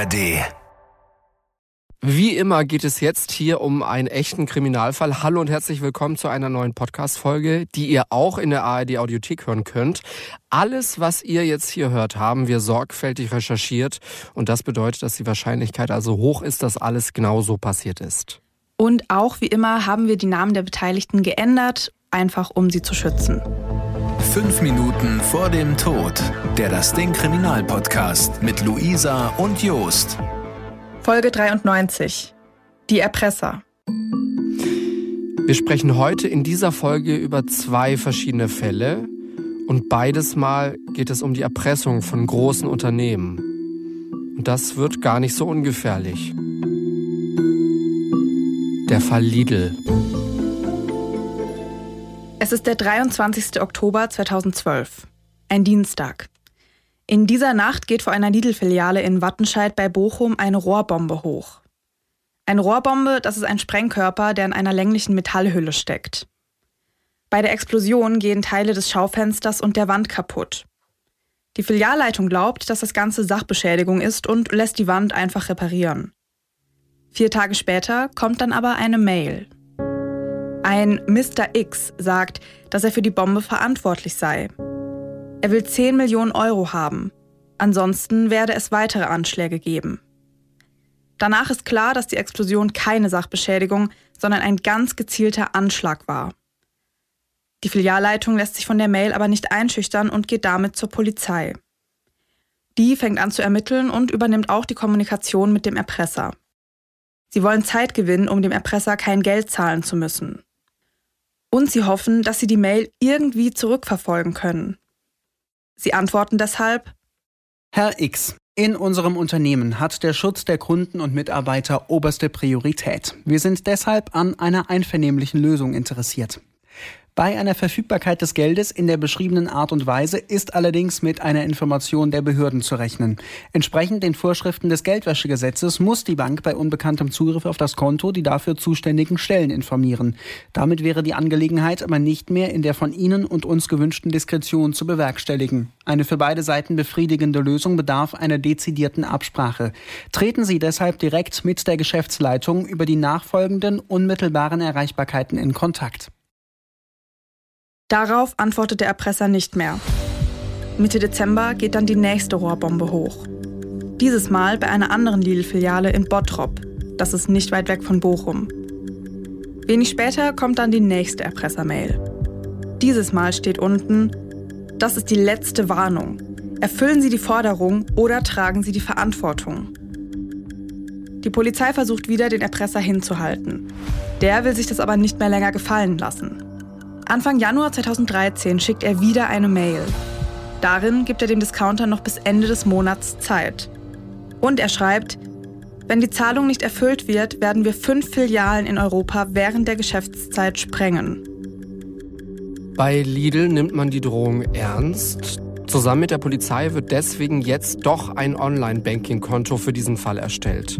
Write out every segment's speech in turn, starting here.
ARD. Wie immer geht es jetzt hier um einen echten Kriminalfall. Hallo und herzlich willkommen zu einer neuen Podcast-Folge, die ihr auch in der ARD Audiothek hören könnt. Alles, was ihr jetzt hier hört, haben wir sorgfältig recherchiert und das bedeutet, dass die Wahrscheinlichkeit also hoch ist, dass alles genau so passiert ist. Und auch wie immer haben wir die Namen der Beteiligten geändert, einfach um sie zu schützen. Fünf Minuten vor dem Tod. Der Das Ding Kriminalpodcast mit Luisa und Jost. Folge 93. Die Erpresser. Wir sprechen heute in dieser Folge über zwei verschiedene Fälle und beides Mal geht es um die Erpressung von großen Unternehmen. Und das wird gar nicht so ungefährlich. Der Fall Lidl. Es ist der 23. Oktober 2012. Ein Dienstag. In dieser Nacht geht vor einer Lidl-Filiale in Wattenscheid bei Bochum eine Rohrbombe hoch. Eine Rohrbombe, das ist ein Sprengkörper, der in einer länglichen Metallhülle steckt. Bei der Explosion gehen Teile des Schaufensters und der Wand kaputt. Die Filialleitung glaubt, dass das Ganze Sachbeschädigung ist und lässt die Wand einfach reparieren. Vier Tage später kommt dann aber eine Mail. Ein Mr. X sagt, dass er für die Bombe verantwortlich sei. Er will 10 Millionen Euro haben. Ansonsten werde es weitere Anschläge geben. Danach ist klar, dass die Explosion keine Sachbeschädigung, sondern ein ganz gezielter Anschlag war. Die Filialleitung lässt sich von der Mail aber nicht einschüchtern und geht damit zur Polizei. Die fängt an zu ermitteln und übernimmt auch die Kommunikation mit dem Erpresser. Sie wollen Zeit gewinnen, um dem Erpresser kein Geld zahlen zu müssen. Und sie hoffen, dass sie die Mail irgendwie zurückverfolgen können. Sie antworten deshalb Herr X, in unserem Unternehmen hat der Schutz der Kunden und Mitarbeiter oberste Priorität. Wir sind deshalb an einer einvernehmlichen Lösung interessiert. Bei einer Verfügbarkeit des Geldes in der beschriebenen Art und Weise ist allerdings mit einer Information der Behörden zu rechnen. Entsprechend den Vorschriften des Geldwäschegesetzes muss die Bank bei unbekanntem Zugriff auf das Konto die dafür zuständigen Stellen informieren. Damit wäre die Angelegenheit aber nicht mehr in der von Ihnen und uns gewünschten Diskretion zu bewerkstelligen. Eine für beide Seiten befriedigende Lösung bedarf einer dezidierten Absprache. Treten Sie deshalb direkt mit der Geschäftsleitung über die nachfolgenden unmittelbaren Erreichbarkeiten in Kontakt. Darauf antwortet der Erpresser nicht mehr. Mitte Dezember geht dann die nächste Rohrbombe hoch. Dieses Mal bei einer anderen Lidl-Filiale in Bottrop. Das ist nicht weit weg von Bochum. Wenig später kommt dann die nächste Erpressermail. Dieses Mal steht unten, das ist die letzte Warnung. Erfüllen Sie die Forderung oder tragen Sie die Verantwortung. Die Polizei versucht wieder, den Erpresser hinzuhalten. Der will sich das aber nicht mehr länger gefallen lassen. Anfang Januar 2013 schickt er wieder eine Mail. Darin gibt er dem Discounter noch bis Ende des Monats Zeit. Und er schreibt, wenn die Zahlung nicht erfüllt wird, werden wir fünf Filialen in Europa während der Geschäftszeit sprengen. Bei Lidl nimmt man die Drohung ernst. Zusammen mit der Polizei wird deswegen jetzt doch ein Online-Banking-Konto für diesen Fall erstellt.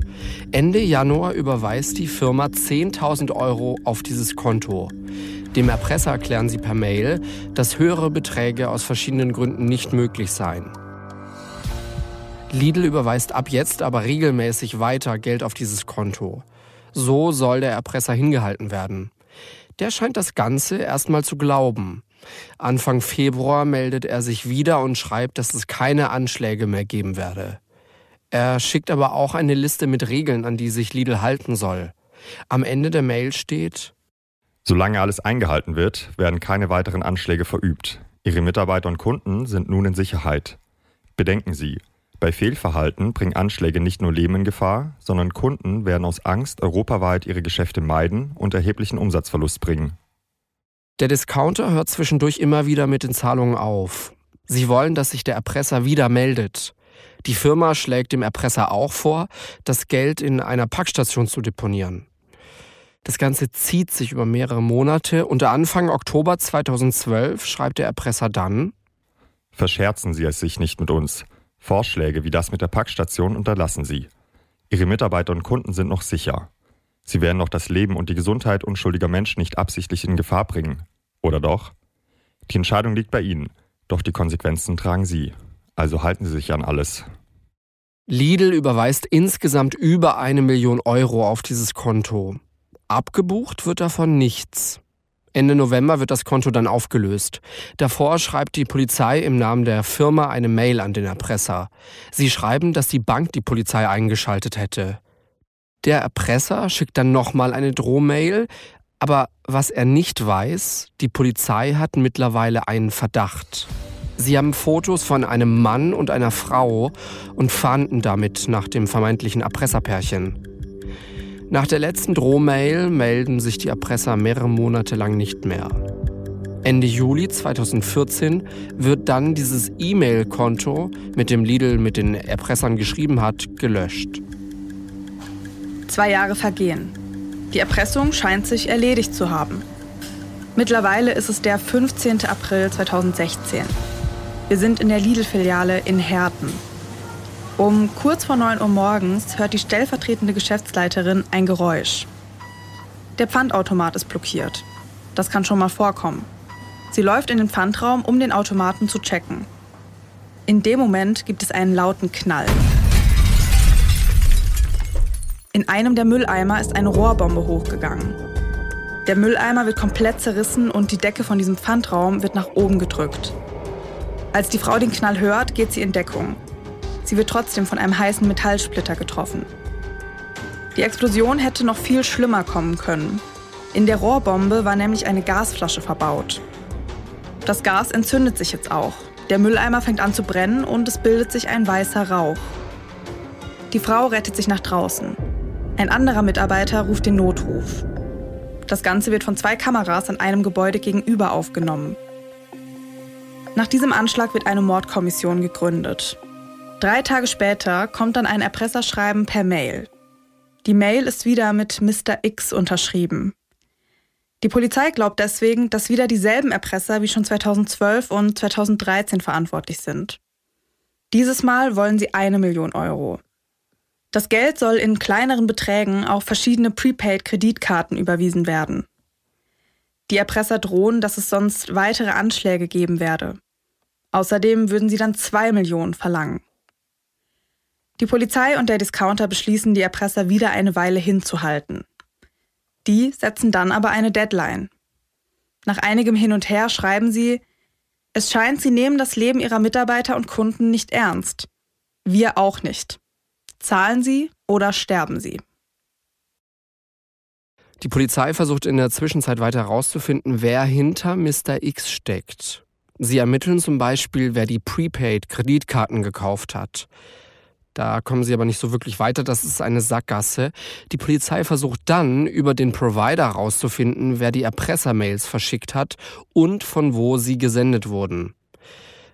Ende Januar überweist die Firma 10.000 Euro auf dieses Konto. Dem Erpresser erklären sie per Mail, dass höhere Beträge aus verschiedenen Gründen nicht möglich seien. Lidl überweist ab jetzt aber regelmäßig weiter Geld auf dieses Konto. So soll der Erpresser hingehalten werden. Der scheint das Ganze erstmal zu glauben. Anfang Februar meldet er sich wieder und schreibt, dass es keine Anschläge mehr geben werde. Er schickt aber auch eine Liste mit Regeln, an die sich Lidl halten soll. Am Ende der Mail steht, Solange alles eingehalten wird, werden keine weiteren Anschläge verübt. Ihre Mitarbeiter und Kunden sind nun in Sicherheit. Bedenken Sie, bei Fehlverhalten bringen Anschläge nicht nur Leben in Gefahr, sondern Kunden werden aus Angst europaweit ihre Geschäfte meiden und erheblichen Umsatzverlust bringen. Der Discounter hört zwischendurch immer wieder mit den Zahlungen auf. Sie wollen, dass sich der Erpresser wieder meldet. Die Firma schlägt dem Erpresser auch vor, das Geld in einer Packstation zu deponieren. Das Ganze zieht sich über mehrere Monate. Unter Anfang Oktober 2012 schreibt der Erpresser dann, Verscherzen Sie es sich nicht mit uns. Vorschläge wie das mit der Packstation unterlassen Sie. Ihre Mitarbeiter und Kunden sind noch sicher. Sie werden noch das Leben und die Gesundheit unschuldiger Menschen nicht absichtlich in Gefahr bringen. Oder doch? Die Entscheidung liegt bei Ihnen, doch die Konsequenzen tragen Sie. Also halten Sie sich an alles. Lidl überweist insgesamt über eine Million Euro auf dieses Konto. Abgebucht wird davon nichts. Ende November wird das Konto dann aufgelöst. Davor schreibt die Polizei im Namen der Firma eine Mail an den Erpresser. Sie schreiben, dass die Bank die Polizei eingeschaltet hätte. Der Erpresser schickt dann nochmal eine Drohmail, aber was er nicht weiß, die Polizei hat mittlerweile einen Verdacht. Sie haben Fotos von einem Mann und einer Frau und fahnden damit nach dem vermeintlichen Erpresserpärchen. Nach der letzten Drohmail melden sich die Erpresser mehrere Monate lang nicht mehr. Ende Juli 2014 wird dann dieses E-Mail-Konto, mit dem Lidl mit den Erpressern geschrieben hat, gelöscht. Zwei Jahre vergehen. Die Erpressung scheint sich erledigt zu haben. Mittlerweile ist es der 15. April 2016. Wir sind in der Lidl-Filiale in Herten. Um kurz vor 9 Uhr morgens hört die stellvertretende Geschäftsleiterin ein Geräusch. Der Pfandautomat ist blockiert. Das kann schon mal vorkommen. Sie läuft in den Pfandraum, um den Automaten zu checken. In dem Moment gibt es einen lauten Knall. In einem der Mülleimer ist eine Rohrbombe hochgegangen. Der Mülleimer wird komplett zerrissen und die Decke von diesem Pfandraum wird nach oben gedrückt. Als die Frau den Knall hört, geht sie in Deckung. Sie wird trotzdem von einem heißen Metallsplitter getroffen. Die Explosion hätte noch viel schlimmer kommen können. In der Rohrbombe war nämlich eine Gasflasche verbaut. Das Gas entzündet sich jetzt auch. Der Mülleimer fängt an zu brennen und es bildet sich ein weißer Rauch. Die Frau rettet sich nach draußen. Ein anderer Mitarbeiter ruft den Notruf. Das Ganze wird von zwei Kameras an einem Gebäude gegenüber aufgenommen. Nach diesem Anschlag wird eine Mordkommission gegründet. Drei Tage später kommt dann ein Erpresserschreiben per Mail. Die Mail ist wieder mit Mr. X unterschrieben. Die Polizei glaubt deswegen, dass wieder dieselben Erpresser wie schon 2012 und 2013 verantwortlich sind. Dieses Mal wollen sie eine Million Euro. Das Geld soll in kleineren Beträgen auf verschiedene Prepaid-Kreditkarten überwiesen werden. Die Erpresser drohen, dass es sonst weitere Anschläge geben werde. Außerdem würden sie dann zwei Millionen verlangen. Die Polizei und der Discounter beschließen, die Erpresser wieder eine Weile hinzuhalten. Die setzen dann aber eine Deadline. Nach einigem Hin und Her schreiben sie, es scheint, sie nehmen das Leben ihrer Mitarbeiter und Kunden nicht ernst. Wir auch nicht. Zahlen sie oder sterben sie? Die Polizei versucht in der Zwischenzeit weiter herauszufinden, wer hinter Mr. X steckt. Sie ermitteln zum Beispiel, wer die Prepaid-Kreditkarten gekauft hat. Da kommen sie aber nicht so wirklich weiter, das ist eine Sackgasse. Die Polizei versucht dann, über den Provider herauszufinden, wer die Erpressermails verschickt hat und von wo sie gesendet wurden.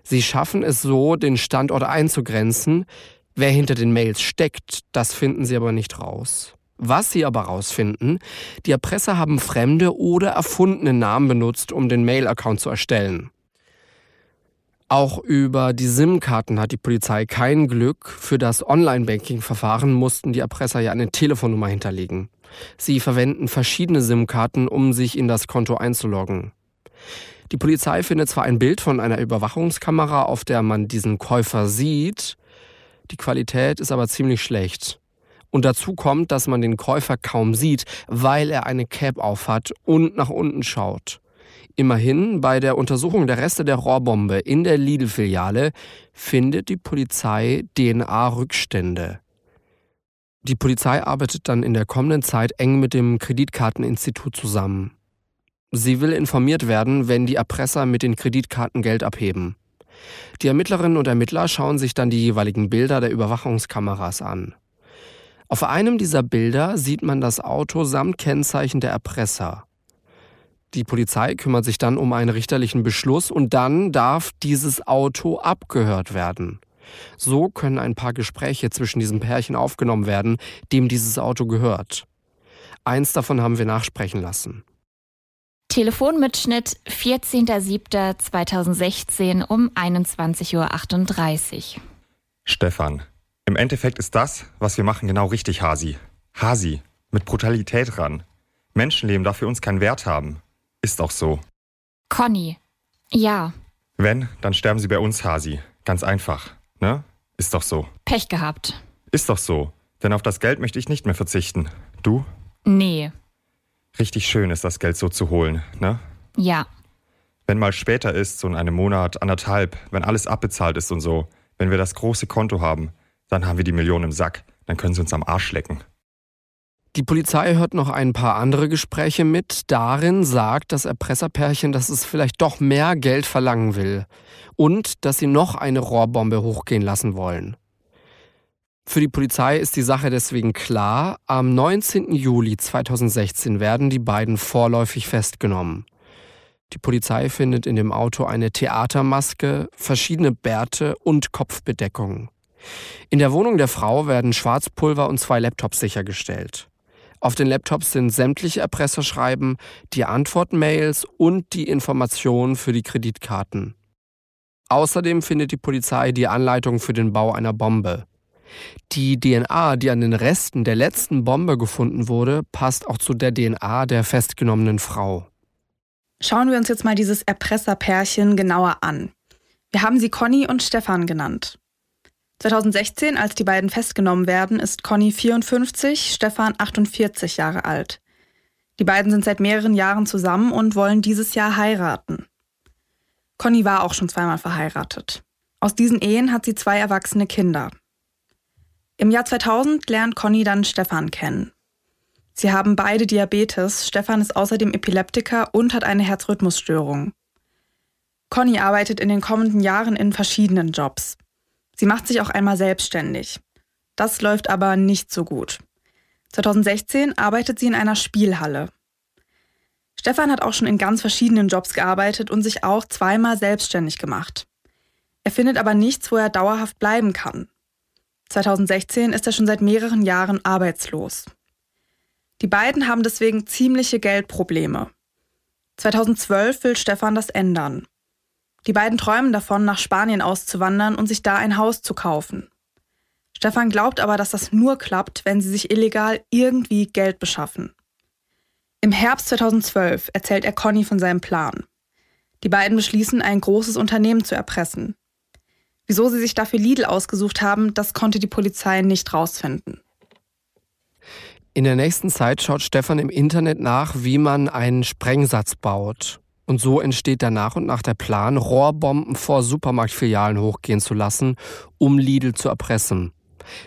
Sie schaffen es so, den Standort einzugrenzen. Wer hinter den Mails steckt, das finden sie aber nicht raus. Was sie aber rausfinden, die Erpresser haben fremde oder erfundene Namen benutzt, um den Mail-Account zu erstellen. Auch über die SIM-Karten hat die Polizei kein Glück. Für das Online-Banking-Verfahren mussten die Erpresser ja eine Telefonnummer hinterlegen. Sie verwenden verschiedene SIM-Karten, um sich in das Konto einzuloggen. Die Polizei findet zwar ein Bild von einer Überwachungskamera, auf der man diesen Käufer sieht, die Qualität ist aber ziemlich schlecht. Und dazu kommt, dass man den Käufer kaum sieht, weil er eine Cap aufhat und nach unten schaut. Immerhin, bei der Untersuchung der Reste der Rohrbombe in der Lidl-Filiale findet die Polizei DNA-Rückstände. Die Polizei arbeitet dann in der kommenden Zeit eng mit dem Kreditkarteninstitut zusammen. Sie will informiert werden, wenn die Erpresser mit den Kreditkarten Geld abheben. Die Ermittlerinnen und Ermittler schauen sich dann die jeweiligen Bilder der Überwachungskameras an. Auf einem dieser Bilder sieht man das Auto samt Kennzeichen der Erpresser. Die Polizei kümmert sich dann um einen richterlichen Beschluss und dann darf dieses Auto abgehört werden. So können ein paar Gespräche zwischen diesem Pärchen aufgenommen werden, dem dieses Auto gehört. Eins davon haben wir nachsprechen lassen. Telefonmitschnitt 14.07.2016 um 21.38 Uhr. Stefan, im Endeffekt ist das, was wir machen, genau richtig, Hasi. Hasi, mit Brutalität ran. Menschenleben darf für uns keinen Wert haben. Ist auch so. Conny, ja. Wenn, dann sterben sie bei uns, Hasi. Ganz einfach, ne? Ist doch so. Pech gehabt. Ist doch so. Denn auf das Geld möchte ich nicht mehr verzichten. Du? Nee. Richtig schön ist das Geld so zu holen, ne? Ja. Wenn mal später ist, so in einem Monat, anderthalb, wenn alles abbezahlt ist und so, wenn wir das große Konto haben, dann haben wir die Millionen im Sack. Dann können sie uns am Arsch lecken. Die Polizei hört noch ein paar andere Gespräche mit. Darin sagt das Erpresserpärchen, dass es vielleicht doch mehr Geld verlangen will und dass sie noch eine Rohrbombe hochgehen lassen wollen. Für die Polizei ist die Sache deswegen klar. Am 19. Juli 2016 werden die beiden vorläufig festgenommen. Die Polizei findet in dem Auto eine Theatermaske, verschiedene Bärte und Kopfbedeckungen. In der Wohnung der Frau werden Schwarzpulver und zwei Laptops sichergestellt. Auf den Laptops sind sämtliche Erpresserschreiben, die Antwortmails und die Informationen für die Kreditkarten. Außerdem findet die Polizei die Anleitung für den Bau einer Bombe. Die DNA, die an den Resten der letzten Bombe gefunden wurde, passt auch zu der DNA der festgenommenen Frau. Schauen wir uns jetzt mal dieses Erpresserpärchen genauer an. Wir haben sie Conny und Stefan genannt. 2016, als die beiden festgenommen werden, ist Conny 54, Stefan 48 Jahre alt. Die beiden sind seit mehreren Jahren zusammen und wollen dieses Jahr heiraten. Conny war auch schon zweimal verheiratet. Aus diesen Ehen hat sie zwei erwachsene Kinder. Im Jahr 2000 lernt Conny dann Stefan kennen. Sie haben beide Diabetes, Stefan ist außerdem Epileptiker und hat eine Herzrhythmusstörung. Conny arbeitet in den kommenden Jahren in verschiedenen Jobs. Sie macht sich auch einmal selbstständig. Das läuft aber nicht so gut. 2016 arbeitet sie in einer Spielhalle. Stefan hat auch schon in ganz verschiedenen Jobs gearbeitet und sich auch zweimal selbstständig gemacht. Er findet aber nichts, wo er dauerhaft bleiben kann. 2016 ist er schon seit mehreren Jahren arbeitslos. Die beiden haben deswegen ziemliche Geldprobleme. 2012 will Stefan das ändern. Die beiden träumen davon, nach Spanien auszuwandern und sich da ein Haus zu kaufen. Stefan glaubt aber, dass das nur klappt, wenn sie sich illegal irgendwie Geld beschaffen. Im Herbst 2012 erzählt er Conny von seinem Plan. Die beiden beschließen, ein großes Unternehmen zu erpressen. Wieso sie sich dafür Lidl ausgesucht haben, das konnte die Polizei nicht rausfinden. In der nächsten Zeit schaut Stefan im Internet nach, wie man einen Sprengsatz baut. Und so entsteht dann nach und nach der Plan, Rohrbomben vor Supermarktfilialen hochgehen zu lassen, um Lidl zu erpressen.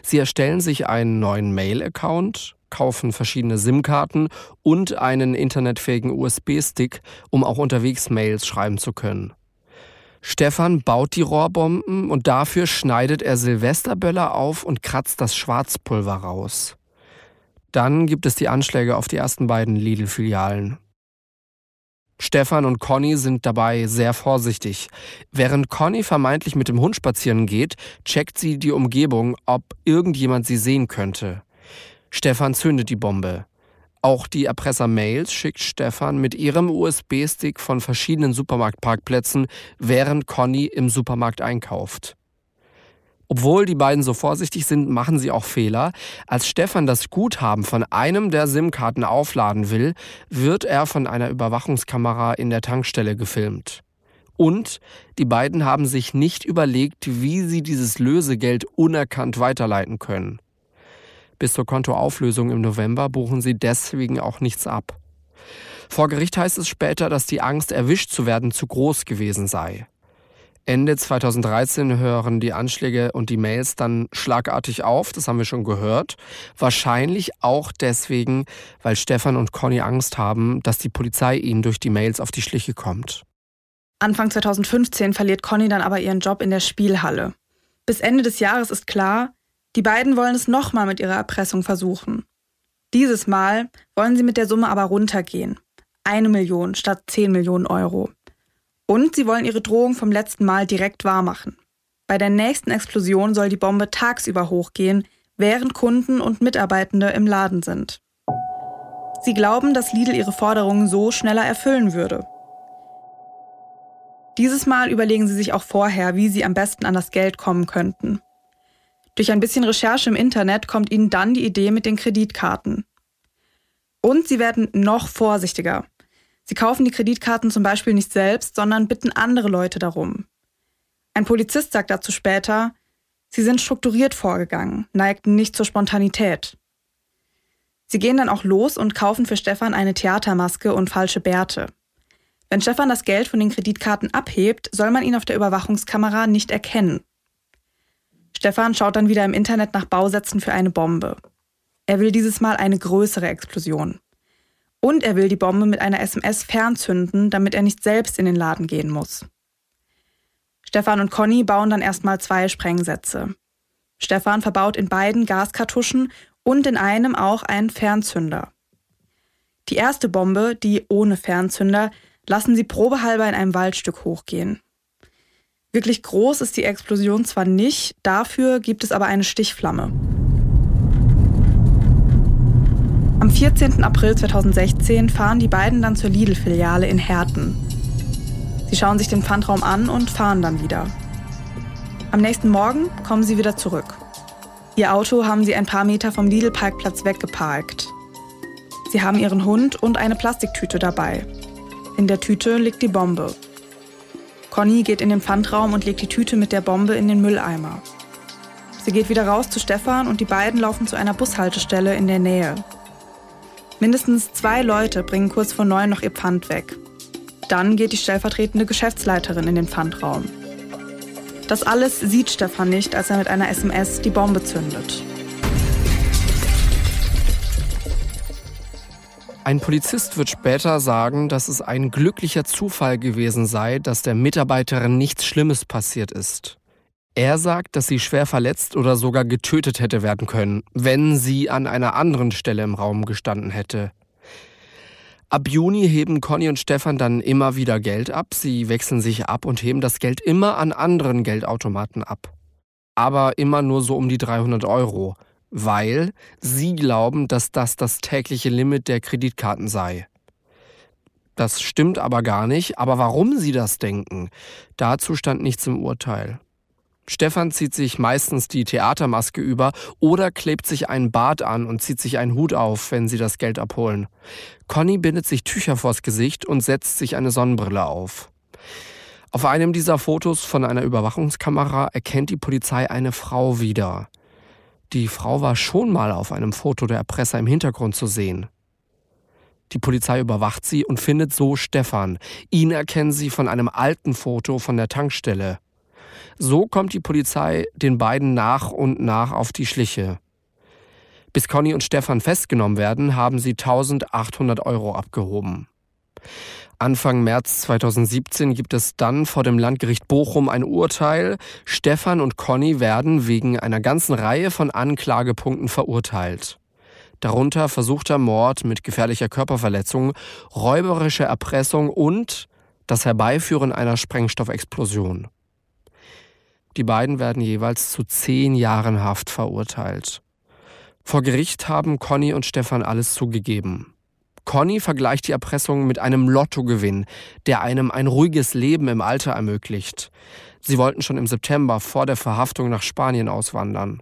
Sie erstellen sich einen neuen Mail-Account, kaufen verschiedene SIM-Karten und einen internetfähigen USB-Stick, um auch unterwegs Mails schreiben zu können. Stefan baut die Rohrbomben und dafür schneidet er Silvesterböller auf und kratzt das Schwarzpulver raus. Dann gibt es die Anschläge auf die ersten beiden Lidl-Filialen. Stefan und Conny sind dabei sehr vorsichtig. Während Conny vermeintlich mit dem Hund spazieren geht, checkt sie die Umgebung, ob irgendjemand sie sehen könnte. Stefan zündet die Bombe. Auch die Erpresser-Mails schickt Stefan mit ihrem USB-Stick von verschiedenen Supermarktparkplätzen, während Conny im Supermarkt einkauft. Obwohl die beiden so vorsichtig sind, machen sie auch Fehler. Als Stefan das Guthaben von einem der SIM-Karten aufladen will, wird er von einer Überwachungskamera in der Tankstelle gefilmt. Und die beiden haben sich nicht überlegt, wie sie dieses Lösegeld unerkannt weiterleiten können. Bis zur Kontoauflösung im November buchen sie deswegen auch nichts ab. Vor Gericht heißt es später, dass die Angst, erwischt zu werden, zu groß gewesen sei. Ende 2013 hören die Anschläge und die Mails dann schlagartig auf, das haben wir schon gehört. Wahrscheinlich auch deswegen, weil Stefan und Conny Angst haben, dass die Polizei ihnen durch die Mails auf die Schliche kommt. Anfang 2015 verliert Conny dann aber ihren Job in der Spielhalle. Bis Ende des Jahres ist klar, die beiden wollen es nochmal mit ihrer Erpressung versuchen. Dieses Mal wollen sie mit der Summe aber runtergehen. Eine Million statt zehn Millionen Euro. Und sie wollen ihre Drohung vom letzten Mal direkt wahrmachen. Bei der nächsten Explosion soll die Bombe tagsüber hochgehen, während Kunden und Mitarbeitende im Laden sind. Sie glauben, dass Lidl ihre Forderungen so schneller erfüllen würde. Dieses Mal überlegen sie sich auch vorher, wie sie am besten an das Geld kommen könnten. Durch ein bisschen Recherche im Internet kommt ihnen dann die Idee mit den Kreditkarten. Und sie werden noch vorsichtiger. Sie kaufen die Kreditkarten zum Beispiel nicht selbst, sondern bitten andere Leute darum. Ein Polizist sagt dazu später, Sie sind strukturiert vorgegangen, neigten nicht zur Spontanität. Sie gehen dann auch los und kaufen für Stefan eine Theatermaske und falsche Bärte. Wenn Stefan das Geld von den Kreditkarten abhebt, soll man ihn auf der Überwachungskamera nicht erkennen. Stefan schaut dann wieder im Internet nach Bausätzen für eine Bombe. Er will dieses Mal eine größere Explosion. Und er will die Bombe mit einer SMS fernzünden, damit er nicht selbst in den Laden gehen muss. Stefan und Conny bauen dann erstmal zwei Sprengsätze. Stefan verbaut in beiden Gaskartuschen und in einem auch einen Fernzünder. Die erste Bombe, die ohne Fernzünder, lassen sie probehalber in einem Waldstück hochgehen. Wirklich groß ist die Explosion zwar nicht, dafür gibt es aber eine Stichflamme. Am 14. April 2016 fahren die beiden dann zur Lidl-Filiale in Herten. Sie schauen sich den Pfandraum an und fahren dann wieder. Am nächsten Morgen kommen sie wieder zurück. Ihr Auto haben sie ein paar Meter vom Lidl-Parkplatz weggeparkt. Sie haben ihren Hund und eine Plastiktüte dabei. In der Tüte liegt die Bombe. Conny geht in den Pfandraum und legt die Tüte mit der Bombe in den Mülleimer. Sie geht wieder raus zu Stefan und die beiden laufen zu einer Bushaltestelle in der Nähe. Mindestens zwei Leute bringen kurz vor neun noch ihr Pfand weg. Dann geht die stellvertretende Geschäftsleiterin in den Pfandraum. Das alles sieht Stefan nicht, als er mit einer SMS die Bombe zündet. Ein Polizist wird später sagen, dass es ein glücklicher Zufall gewesen sei, dass der Mitarbeiterin nichts Schlimmes passiert ist. Er sagt, dass sie schwer verletzt oder sogar getötet hätte werden können, wenn sie an einer anderen Stelle im Raum gestanden hätte. Ab Juni heben Conny und Stefan dann immer wieder Geld ab. Sie wechseln sich ab und heben das Geld immer an anderen Geldautomaten ab. Aber immer nur so um die 300 Euro, weil sie glauben, dass das das tägliche Limit der Kreditkarten sei. Das stimmt aber gar nicht. Aber warum sie das denken, dazu stand nichts im Urteil. Stefan zieht sich meistens die Theatermaske über oder klebt sich einen Bart an und zieht sich einen Hut auf, wenn sie das Geld abholen. Conny bindet sich Tücher vors Gesicht und setzt sich eine Sonnenbrille auf. Auf einem dieser Fotos von einer Überwachungskamera erkennt die Polizei eine Frau wieder. Die Frau war schon mal auf einem Foto der Erpresser im Hintergrund zu sehen. Die Polizei überwacht sie und findet so Stefan. Ihn erkennen sie von einem alten Foto von der Tankstelle. So kommt die Polizei den beiden nach und nach auf die Schliche. Bis Conny und Stefan festgenommen werden, haben sie 1800 Euro abgehoben. Anfang März 2017 gibt es dann vor dem Landgericht Bochum ein Urteil. Stefan und Conny werden wegen einer ganzen Reihe von Anklagepunkten verurteilt. Darunter versuchter Mord mit gefährlicher Körperverletzung, räuberische Erpressung und das Herbeiführen einer Sprengstoffexplosion. Die beiden werden jeweils zu zehn Jahren Haft verurteilt. Vor Gericht haben Conny und Stefan alles zugegeben. Conny vergleicht die Erpressung mit einem Lottogewinn, der einem ein ruhiges Leben im Alter ermöglicht. Sie wollten schon im September vor der Verhaftung nach Spanien auswandern.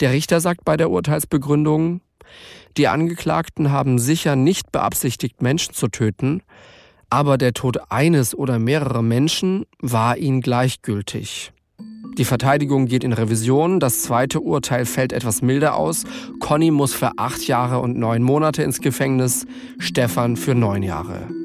Der Richter sagt bei der Urteilsbegründung, die Angeklagten haben sicher nicht beabsichtigt, Menschen zu töten, aber der Tod eines oder mehrerer Menschen war ihnen gleichgültig. Die Verteidigung geht in Revision, das zweite Urteil fällt etwas milder aus. Conny muss für acht Jahre und neun Monate ins Gefängnis, Stefan für neun Jahre.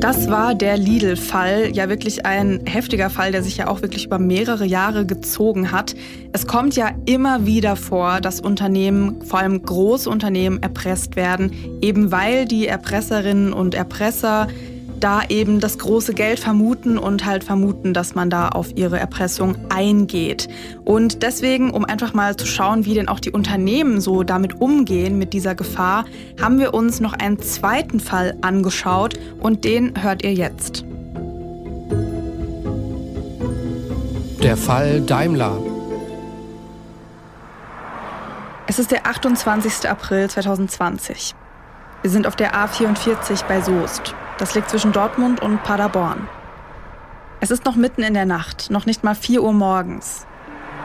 Das war der Lidl-Fall, ja wirklich ein heftiger Fall, der sich ja auch wirklich über mehrere Jahre gezogen hat. Es kommt ja immer wieder vor, dass Unternehmen, vor allem große Unternehmen, erpresst werden, eben weil die Erpresserinnen und Erpresser da eben das große Geld vermuten und halt vermuten, dass man da auf ihre Erpressung eingeht. Und deswegen, um einfach mal zu schauen, wie denn auch die Unternehmen so damit umgehen, mit dieser Gefahr, haben wir uns noch einen zweiten Fall angeschaut und den hört ihr jetzt. Der Fall Daimler. Es ist der 28. April 2020. Wir sind auf der A44 bei Soest. Das liegt zwischen Dortmund und Paderborn. Es ist noch mitten in der Nacht, noch nicht mal 4 Uhr morgens.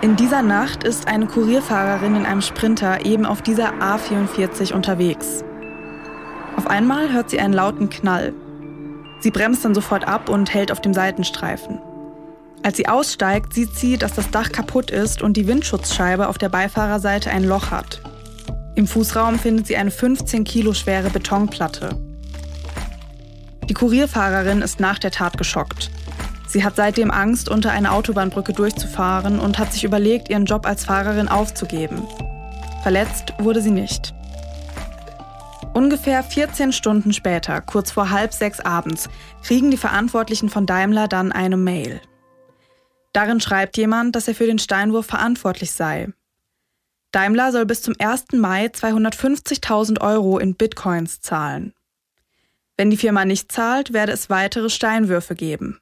In dieser Nacht ist eine Kurierfahrerin in einem Sprinter eben auf dieser A44 unterwegs. Auf einmal hört sie einen lauten Knall. Sie bremst dann sofort ab und hält auf dem Seitenstreifen. Als sie aussteigt, sieht sie, dass das Dach kaputt ist und die Windschutzscheibe auf der Beifahrerseite ein Loch hat. Im Fußraum findet sie eine 15 Kilo schwere Betonplatte. Die Kurierfahrerin ist nach der Tat geschockt. Sie hat seitdem Angst, unter eine Autobahnbrücke durchzufahren und hat sich überlegt, ihren Job als Fahrerin aufzugeben. Verletzt wurde sie nicht. Ungefähr 14 Stunden später, kurz vor halb sechs abends, kriegen die Verantwortlichen von Daimler dann eine Mail. Darin schreibt jemand, dass er für den Steinwurf verantwortlich sei. Daimler soll bis zum 1. Mai 250.000 Euro in Bitcoins zahlen. Wenn die Firma nicht zahlt, werde es weitere Steinwürfe geben.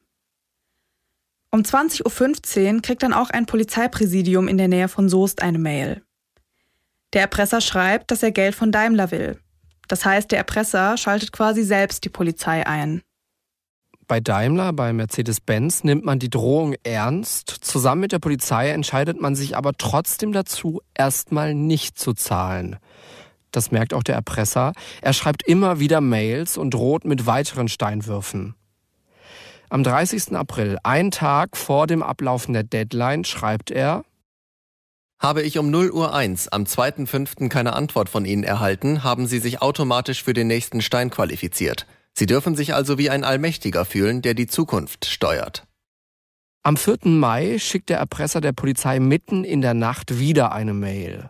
Um 20.15 Uhr kriegt dann auch ein Polizeipräsidium in der Nähe von Soest eine Mail. Der Erpresser schreibt, dass er Geld von Daimler will. Das heißt, der Erpresser schaltet quasi selbst die Polizei ein. Bei Daimler, bei Mercedes-Benz nimmt man die Drohung ernst. Zusammen mit der Polizei entscheidet man sich aber trotzdem dazu, erstmal nicht zu zahlen. Das merkt auch der Erpresser. Er schreibt immer wieder Mails und droht mit weiteren Steinwürfen. Am 30. April, ein Tag vor dem Ablaufen der Deadline, schreibt er, habe ich um 0 Uhr 1 am 2.5. keine Antwort von Ihnen erhalten, haben Sie sich automatisch für den nächsten Stein qualifiziert. Sie dürfen sich also wie ein Allmächtiger fühlen, der die Zukunft steuert. Am 4. Mai schickt der Erpresser der Polizei mitten in der Nacht wieder eine Mail.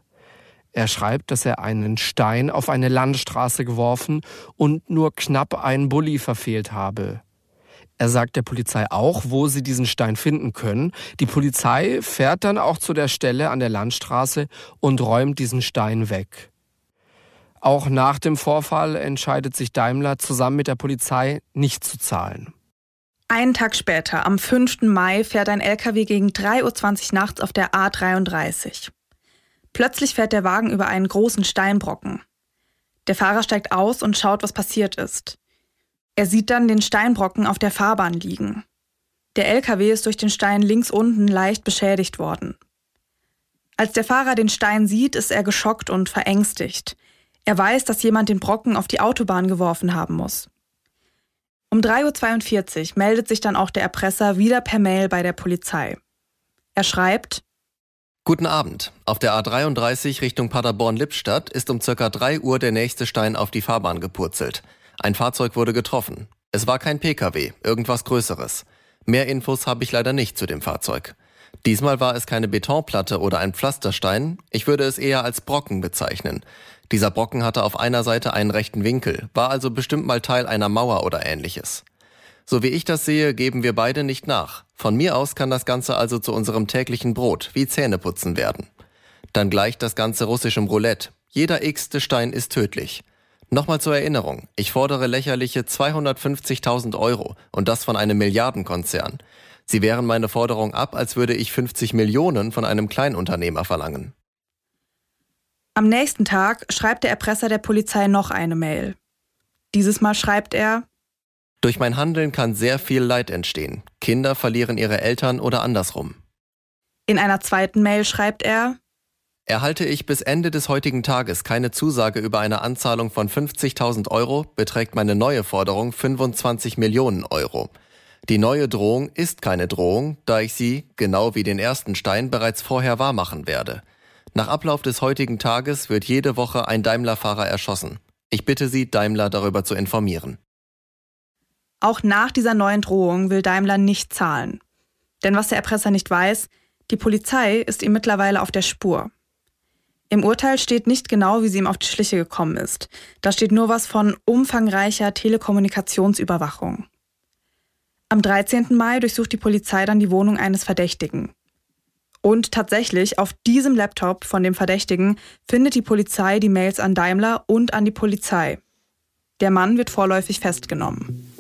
Er schreibt, dass er einen Stein auf eine Landstraße geworfen und nur knapp einen Bulli verfehlt habe. Er sagt der Polizei auch, wo sie diesen Stein finden können. Die Polizei fährt dann auch zu der Stelle an der Landstraße und räumt diesen Stein weg. Auch nach dem Vorfall entscheidet sich Daimler zusammen mit der Polizei nicht zu zahlen. Einen Tag später, am 5. Mai, fährt ein LKW gegen 3.20 Uhr nachts auf der A33. Plötzlich fährt der Wagen über einen großen Steinbrocken. Der Fahrer steigt aus und schaut, was passiert ist. Er sieht dann den Steinbrocken auf der Fahrbahn liegen. Der LKW ist durch den Stein links unten leicht beschädigt worden. Als der Fahrer den Stein sieht, ist er geschockt und verängstigt. Er weiß, dass jemand den Brocken auf die Autobahn geworfen haben muss. Um 3.42 Uhr meldet sich dann auch der Erpresser wieder per Mail bei der Polizei. Er schreibt, Guten Abend. Auf der A33 Richtung Paderborn-Lippstadt ist um circa 3 Uhr der nächste Stein auf die Fahrbahn gepurzelt. Ein Fahrzeug wurde getroffen. Es war kein Pkw, irgendwas Größeres. Mehr Infos habe ich leider nicht zu dem Fahrzeug. Diesmal war es keine Betonplatte oder ein Pflasterstein, ich würde es eher als Brocken bezeichnen. Dieser Brocken hatte auf einer Seite einen rechten Winkel, war also bestimmt mal Teil einer Mauer oder ähnliches. So wie ich das sehe, geben wir beide nicht nach. Von mir aus kann das Ganze also zu unserem täglichen Brot, wie Zähneputzen werden. Dann gleicht das Ganze russischem Roulette. Jeder x-te Stein ist tödlich. Nochmal zur Erinnerung, ich fordere lächerliche 250.000 Euro und das von einem Milliardenkonzern. Sie wehren meine Forderung ab, als würde ich 50 Millionen von einem Kleinunternehmer verlangen. Am nächsten Tag schreibt der Erpresser der Polizei noch eine Mail. Dieses Mal schreibt er, Durch mein Handeln kann sehr viel Leid entstehen. Kinder verlieren ihre Eltern oder andersrum. In einer zweiten Mail schreibt er, Erhalte ich bis Ende des heutigen Tages keine Zusage über eine Anzahlung von 50.000 Euro, beträgt meine neue Forderung 25 Millionen Euro. Die neue Drohung ist keine Drohung, da ich sie, genau wie den ersten Stein, bereits vorher wahrmachen werde. Nach Ablauf des heutigen Tages wird jede Woche ein Daimler-Fahrer erschossen. Ich bitte Sie, Daimler darüber zu informieren. Auch nach dieser neuen Drohung will Daimler nicht zahlen. Denn was der Erpresser nicht weiß, die Polizei ist ihm mittlerweile auf der Spur. Im Urteil steht nicht genau, wie sie ihm auf die Schliche gekommen ist. Da steht nur was von umfangreicher Telekommunikationsüberwachung. Am 13. Mai durchsucht die Polizei dann die Wohnung eines Verdächtigen. Und tatsächlich, auf diesem Laptop von dem Verdächtigen findet die Polizei die Mails an Daimler und an die Polizei. Der Mann wird vorläufig festgenommen.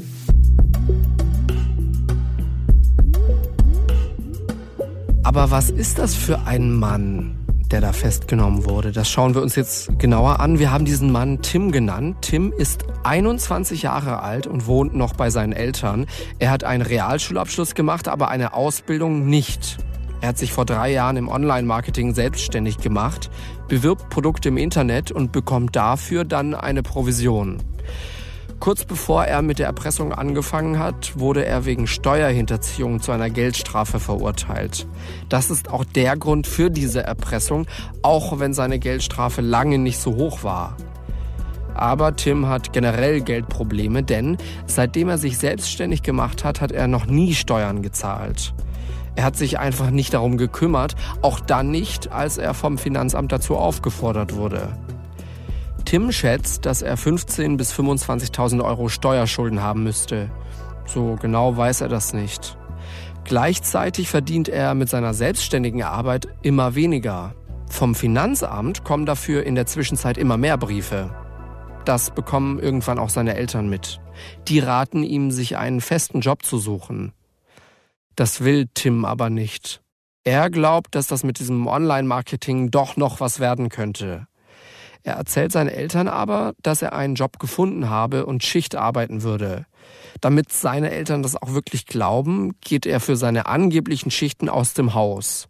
Aber was ist das für ein Mann? der da festgenommen wurde. Das schauen wir uns jetzt genauer an. Wir haben diesen Mann Tim genannt. Tim ist 21 Jahre alt und wohnt noch bei seinen Eltern. Er hat einen Realschulabschluss gemacht, aber eine Ausbildung nicht. Er hat sich vor drei Jahren im Online-Marketing selbstständig gemacht, bewirbt Produkte im Internet und bekommt dafür dann eine Provision. Kurz bevor er mit der Erpressung angefangen hat, wurde er wegen Steuerhinterziehung zu einer Geldstrafe verurteilt. Das ist auch der Grund für diese Erpressung, auch wenn seine Geldstrafe lange nicht so hoch war. Aber Tim hat generell Geldprobleme, denn seitdem er sich selbstständig gemacht hat, hat er noch nie Steuern gezahlt. Er hat sich einfach nicht darum gekümmert, auch dann nicht, als er vom Finanzamt dazu aufgefordert wurde. Tim schätzt, dass er 15.000 bis 25.000 Euro Steuerschulden haben müsste. So genau weiß er das nicht. Gleichzeitig verdient er mit seiner selbstständigen Arbeit immer weniger. Vom Finanzamt kommen dafür in der Zwischenzeit immer mehr Briefe. Das bekommen irgendwann auch seine Eltern mit. Die raten ihm, sich einen festen Job zu suchen. Das will Tim aber nicht. Er glaubt, dass das mit diesem Online-Marketing doch noch was werden könnte. Er erzählt seinen Eltern aber, dass er einen Job gefunden habe und Schicht arbeiten würde. Damit seine Eltern das auch wirklich glauben, geht er für seine angeblichen Schichten aus dem Haus.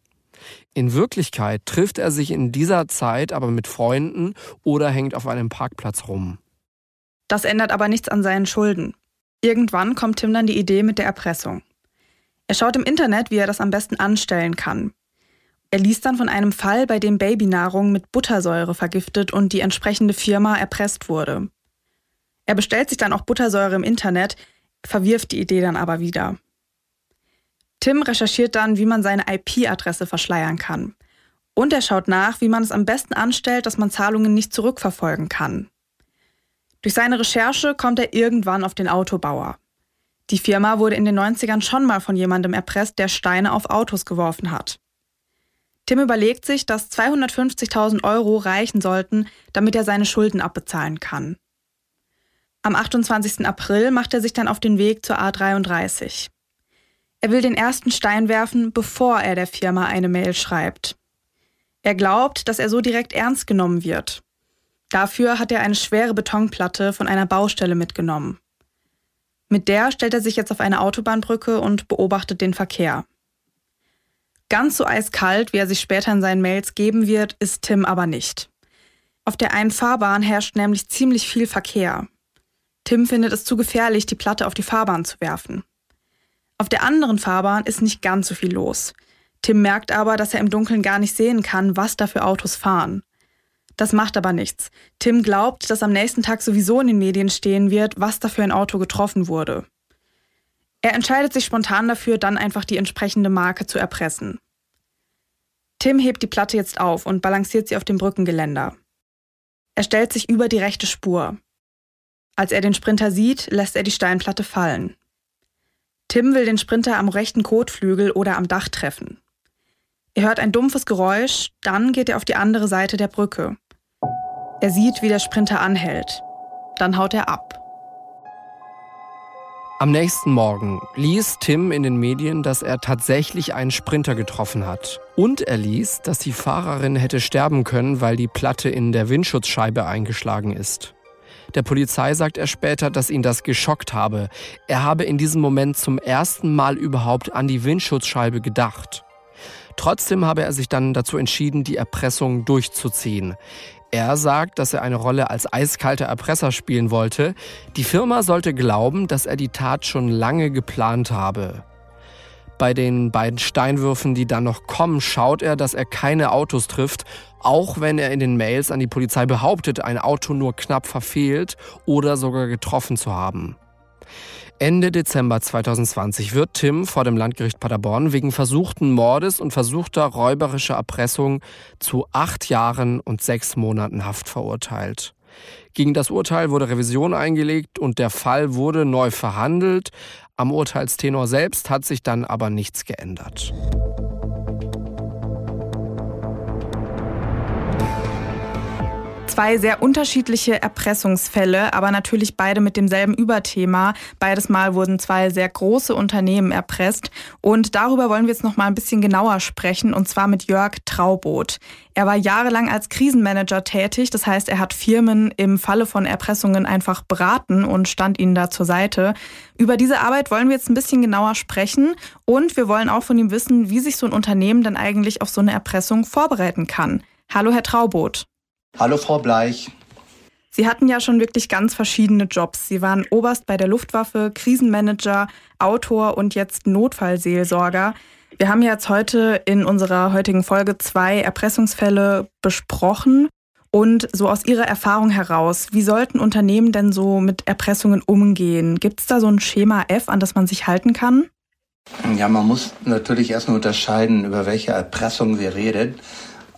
In Wirklichkeit trifft er sich in dieser Zeit aber mit Freunden oder hängt auf einem Parkplatz rum. Das ändert aber nichts an seinen Schulden. Irgendwann kommt Tim dann die Idee mit der Erpressung. Er schaut im Internet, wie er das am besten anstellen kann. Er liest dann von einem Fall, bei dem Babynahrung mit Buttersäure vergiftet und die entsprechende Firma erpresst wurde. Er bestellt sich dann auch Buttersäure im Internet, verwirft die Idee dann aber wieder. Tim recherchiert dann, wie man seine IP-Adresse verschleiern kann. Und er schaut nach, wie man es am besten anstellt, dass man Zahlungen nicht zurückverfolgen kann. Durch seine Recherche kommt er irgendwann auf den Autobauer. Die Firma wurde in den 90ern schon mal von jemandem erpresst, der Steine auf Autos geworfen hat. Tim überlegt sich, dass 250.000 Euro reichen sollten, damit er seine Schulden abbezahlen kann. Am 28. April macht er sich dann auf den Weg zur A33. Er will den ersten Stein werfen, bevor er der Firma eine Mail schreibt. Er glaubt, dass er so direkt ernst genommen wird. Dafür hat er eine schwere Betonplatte von einer Baustelle mitgenommen. Mit der stellt er sich jetzt auf eine Autobahnbrücke und beobachtet den Verkehr. Ganz so eiskalt, wie er sich später in seinen Mails geben wird, ist Tim aber nicht. Auf der einen Fahrbahn herrscht nämlich ziemlich viel Verkehr. Tim findet es zu gefährlich, die Platte auf die Fahrbahn zu werfen. Auf der anderen Fahrbahn ist nicht ganz so viel los. Tim merkt aber, dass er im Dunkeln gar nicht sehen kann, was da für Autos fahren. Das macht aber nichts. Tim glaubt, dass am nächsten Tag sowieso in den Medien stehen wird, was da für ein Auto getroffen wurde. Er entscheidet sich spontan dafür, dann einfach die entsprechende Marke zu erpressen. Tim hebt die Platte jetzt auf und balanciert sie auf dem Brückengeländer. Er stellt sich über die rechte Spur. Als er den Sprinter sieht, lässt er die Steinplatte fallen. Tim will den Sprinter am rechten Kotflügel oder am Dach treffen. Er hört ein dumpfes Geräusch, dann geht er auf die andere Seite der Brücke. Er sieht, wie der Sprinter anhält. Dann haut er ab. Am nächsten Morgen liest Tim in den Medien, dass er tatsächlich einen Sprinter getroffen hat. Und er liest, dass die Fahrerin hätte sterben können, weil die Platte in der Windschutzscheibe eingeschlagen ist. Der Polizei sagt er später, dass ihn das geschockt habe. Er habe in diesem Moment zum ersten Mal überhaupt an die Windschutzscheibe gedacht. Trotzdem habe er sich dann dazu entschieden, die Erpressung durchzuziehen. Er sagt, dass er eine Rolle als eiskalter Erpresser spielen wollte. Die Firma sollte glauben, dass er die Tat schon lange geplant habe. Bei den beiden Steinwürfen, die dann noch kommen, schaut er, dass er keine Autos trifft, auch wenn er in den Mails an die Polizei behauptet, ein Auto nur knapp verfehlt oder sogar getroffen zu haben. Ende Dezember 2020 wird Tim vor dem Landgericht Paderborn wegen versuchten Mordes und versuchter räuberischer Erpressung zu acht Jahren und sechs Monaten Haft verurteilt. Gegen das Urteil wurde Revision eingelegt und der Fall wurde neu verhandelt. Am Urteilstenor selbst hat sich dann aber nichts geändert. Zwei sehr unterschiedliche Erpressungsfälle, aber natürlich beide mit demselben Überthema. Beides Mal wurden zwei sehr große Unternehmen erpresst. Und darüber wollen wir jetzt noch mal ein bisschen genauer sprechen, und zwar mit Jörg Traubot. Er war jahrelang als Krisenmanager tätig, das heißt, er hat Firmen im Falle von Erpressungen einfach beraten und stand ihnen da zur Seite. Über diese Arbeit wollen wir jetzt ein bisschen genauer sprechen und wir wollen auch von ihm wissen, wie sich so ein Unternehmen dann eigentlich auf so eine Erpressung vorbereiten kann. Hallo, Herr Traubot. Hallo Frau Bleich. Sie hatten ja schon wirklich ganz verschiedene Jobs. Sie waren Oberst bei der Luftwaffe, Krisenmanager, Autor und jetzt Notfallseelsorger. Wir haben jetzt heute in unserer heutigen Folge zwei Erpressungsfälle besprochen. Und so aus Ihrer Erfahrung heraus, wie sollten Unternehmen denn so mit Erpressungen umgehen? Gibt es da so ein Schema F, an das man sich halten kann? Ja, man muss natürlich erstmal unterscheiden, über welche Erpressung wir reden.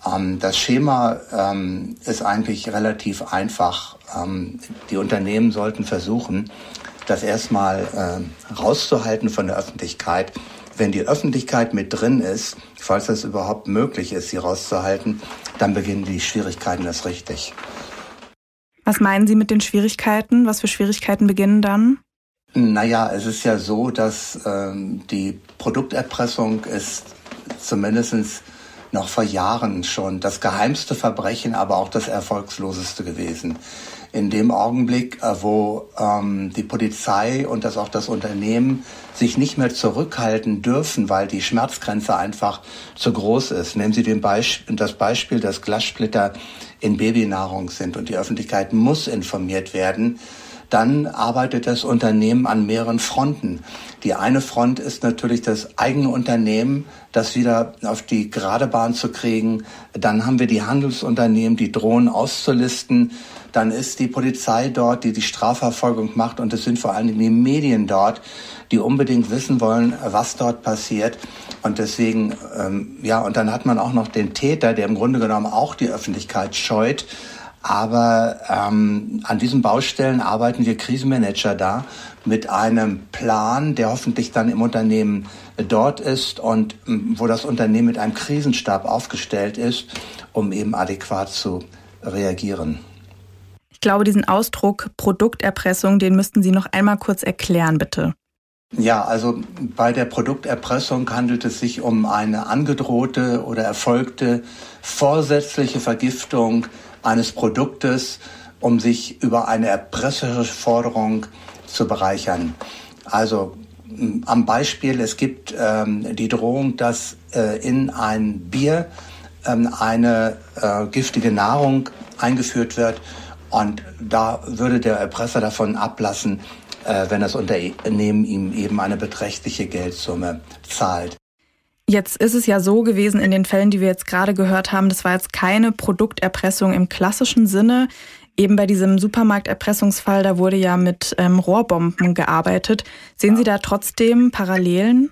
Ähm, das Schema ähm, ist eigentlich relativ einfach. Ähm, die Unternehmen sollten versuchen, das erstmal rauszuhalten von der Öffentlichkeit. Wenn die Öffentlichkeit mit drin ist, falls es überhaupt möglich ist, sie rauszuhalten, dann beginnen die Schwierigkeiten erst richtig. Was meinen Sie mit den Schwierigkeiten? Was für Schwierigkeiten beginnen dann? Naja, es ist ja so, dass die Produkterpressung ist zumindestens noch vor Jahren schon das geheimste Verbrechen, aber auch das erfolgsloseste gewesen. In dem Augenblick, äh, wo ähm, die Polizei und das auch das Unternehmen sich nicht mehr zurückhalten dürfen, weil die Schmerzgrenze einfach zu groß ist. Nehmen Sie den Beisp das Beispiel, dass Glassplitter in Babynahrung sind und die Öffentlichkeit muss informiert werden dann arbeitet das Unternehmen an mehreren Fronten. Die eine Front ist natürlich das eigene Unternehmen, das wieder auf die gerade Bahn zu kriegen. Dann haben wir die Handelsunternehmen, die drohen auszulisten. Dann ist die Polizei dort, die die Strafverfolgung macht. Und es sind vor allen Dingen die Medien dort, die unbedingt wissen wollen, was dort passiert. Und deswegen, ähm, ja, und dann hat man auch noch den Täter, der im Grunde genommen auch die Öffentlichkeit scheut aber ähm, an diesen Baustellen arbeiten wir Krisenmanager da mit einem Plan, der hoffentlich dann im Unternehmen dort ist und ähm, wo das Unternehmen mit einem Krisenstab aufgestellt ist, um eben adäquat zu reagieren. Ich glaube, diesen Ausdruck Produkterpressung, den müssten Sie noch einmal kurz erklären, bitte. Ja, also bei der Produkterpressung handelt es sich um eine angedrohte oder erfolgte vorsätzliche Vergiftung eines Produktes, um sich über eine erpresserische Forderung zu bereichern. Also am Beispiel, es gibt ähm, die Drohung, dass äh, in ein Bier ähm, eine äh, giftige Nahrung eingeführt wird und da würde der Erpresser davon ablassen, äh, wenn das Unternehmen ihm eben eine beträchtliche Geldsumme zahlt. Jetzt ist es ja so gewesen in den Fällen, die wir jetzt gerade gehört haben, das war jetzt keine Produkterpressung im klassischen Sinne. Eben bei diesem Supermarkterpressungsfall, da wurde ja mit ähm, Rohrbomben gearbeitet. Sehen Sie da trotzdem Parallelen?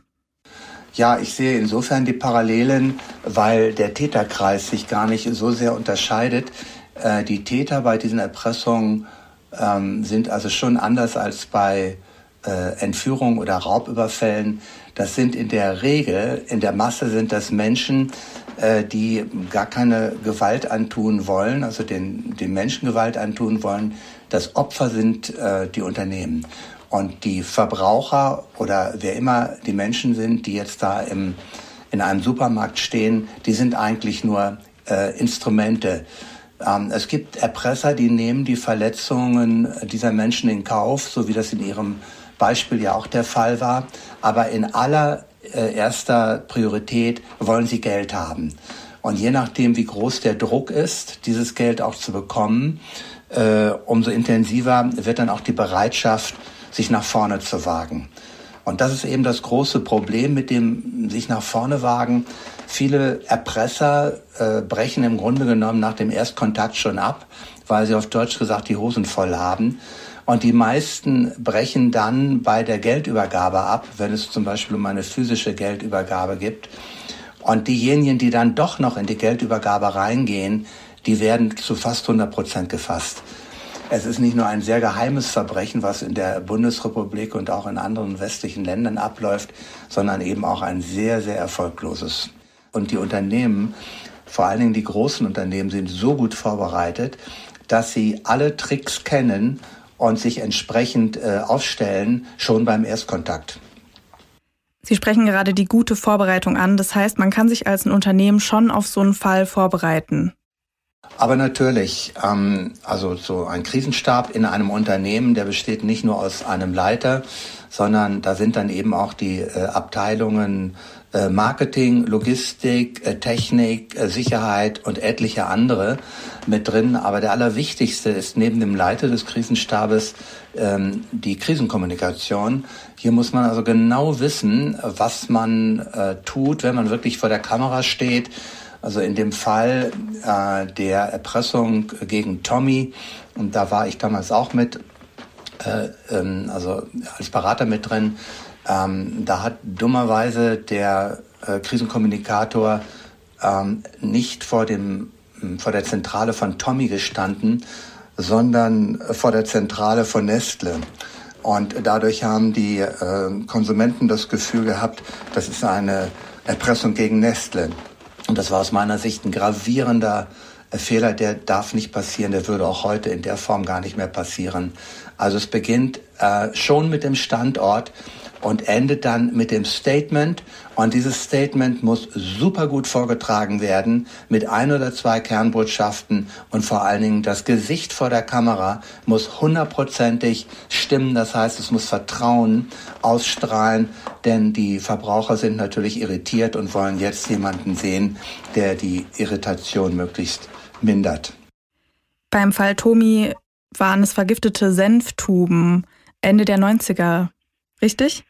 Ja, ich sehe insofern die Parallelen, weil der Täterkreis sich gar nicht so sehr unterscheidet. Äh, die Täter bei diesen Erpressungen ähm, sind also schon anders als bei äh, Entführungen oder Raubüberfällen. Das sind in der Regel, in der Masse sind das Menschen, äh, die gar keine Gewalt antun wollen, also den, den Menschen Gewalt antun wollen. Das Opfer sind äh, die Unternehmen. Und die Verbraucher oder wer immer die Menschen sind, die jetzt da im, in einem Supermarkt stehen, die sind eigentlich nur äh, Instrumente. Ähm, es gibt Erpresser, die nehmen die Verletzungen dieser Menschen in Kauf, so wie das in ihrem Beispiel ja auch der Fall war. Aber in aller äh, erster Priorität wollen sie Geld haben. Und je nachdem, wie groß der Druck ist, dieses Geld auch zu bekommen, äh, umso intensiver wird dann auch die Bereitschaft, sich nach vorne zu wagen. Und das ist eben das große Problem mit dem sich nach vorne wagen. Viele Erpresser äh, brechen im Grunde genommen nach dem Erstkontakt schon ab, weil sie auf Deutsch gesagt die Hosen voll haben und die meisten brechen dann bei der Geldübergabe ab, wenn es zum Beispiel um eine physische Geldübergabe gibt. Und diejenigen, die dann doch noch in die Geldübergabe reingehen, die werden zu fast 100 Prozent gefasst. Es ist nicht nur ein sehr geheimes Verbrechen, was in der Bundesrepublik und auch in anderen westlichen Ländern abläuft, sondern eben auch ein sehr, sehr erfolgloses. Und die Unternehmen, vor allen Dingen die großen Unternehmen, sind so gut vorbereitet, dass sie alle Tricks kennen, und sich entsprechend äh, aufstellen, schon beim Erstkontakt. Sie sprechen gerade die gute Vorbereitung an. Das heißt, man kann sich als ein Unternehmen schon auf so einen Fall vorbereiten. Aber natürlich, ähm, also so ein Krisenstab in einem Unternehmen, der besteht nicht nur aus einem Leiter, sondern da sind dann eben auch die äh, Abteilungen Marketing, Logistik, äh, Technik, äh, Sicherheit und etliche andere mit drin. Aber der allerwichtigste ist neben dem Leiter des Krisenstabes ähm, die Krisenkommunikation. Hier muss man also genau wissen, was man äh, tut, wenn man wirklich vor der Kamera steht also in dem Fall äh, der Erpressung gegen Tommy, und da war ich damals auch mit, äh, ähm, also als Berater mit drin, ähm, da hat dummerweise der äh, Krisenkommunikator ähm, nicht vor, dem, vor der Zentrale von Tommy gestanden, sondern vor der Zentrale von Nestle. Und dadurch haben die äh, Konsumenten das Gefühl gehabt, das ist eine Erpressung gegen Nestle. Und das war aus meiner Sicht ein gravierender äh, Fehler, der darf nicht passieren, der würde auch heute in der Form gar nicht mehr passieren. Also es beginnt äh, schon mit dem Standort und endet dann mit dem Statement. Und dieses Statement muss super gut vorgetragen werden mit ein oder zwei Kernbotschaften und vor allen Dingen das Gesicht vor der Kamera muss hundertprozentig stimmen. Das heißt, es muss Vertrauen ausstrahlen, denn die Verbraucher sind natürlich irritiert und wollen jetzt jemanden sehen, der die Irritation möglichst mindert. Beim Fall Tomi waren es vergiftete Senftuben Ende der 90er, richtig?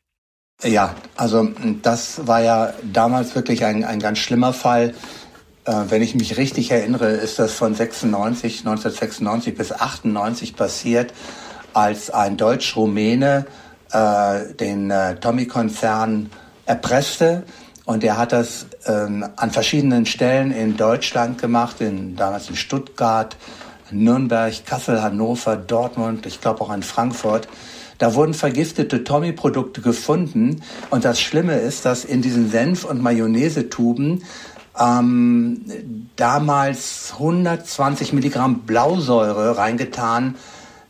Ja, also das war ja damals wirklich ein, ein ganz schlimmer Fall. Äh, wenn ich mich richtig erinnere, ist das von 96, 1996 bis 98 passiert, als ein Deutsch-Rumäne äh, den äh, Tommy-Konzern erpresste. Und er hat das ähm, an verschiedenen Stellen in Deutschland gemacht, in, damals in Stuttgart, Nürnberg, Kassel, Hannover, Dortmund, ich glaube auch in Frankfurt. Da wurden vergiftete Tommy-Produkte gefunden. Und das Schlimme ist, dass in diesen Senf- und Mayonnaise-Tuben ähm, damals 120 Milligramm Blausäure reingetan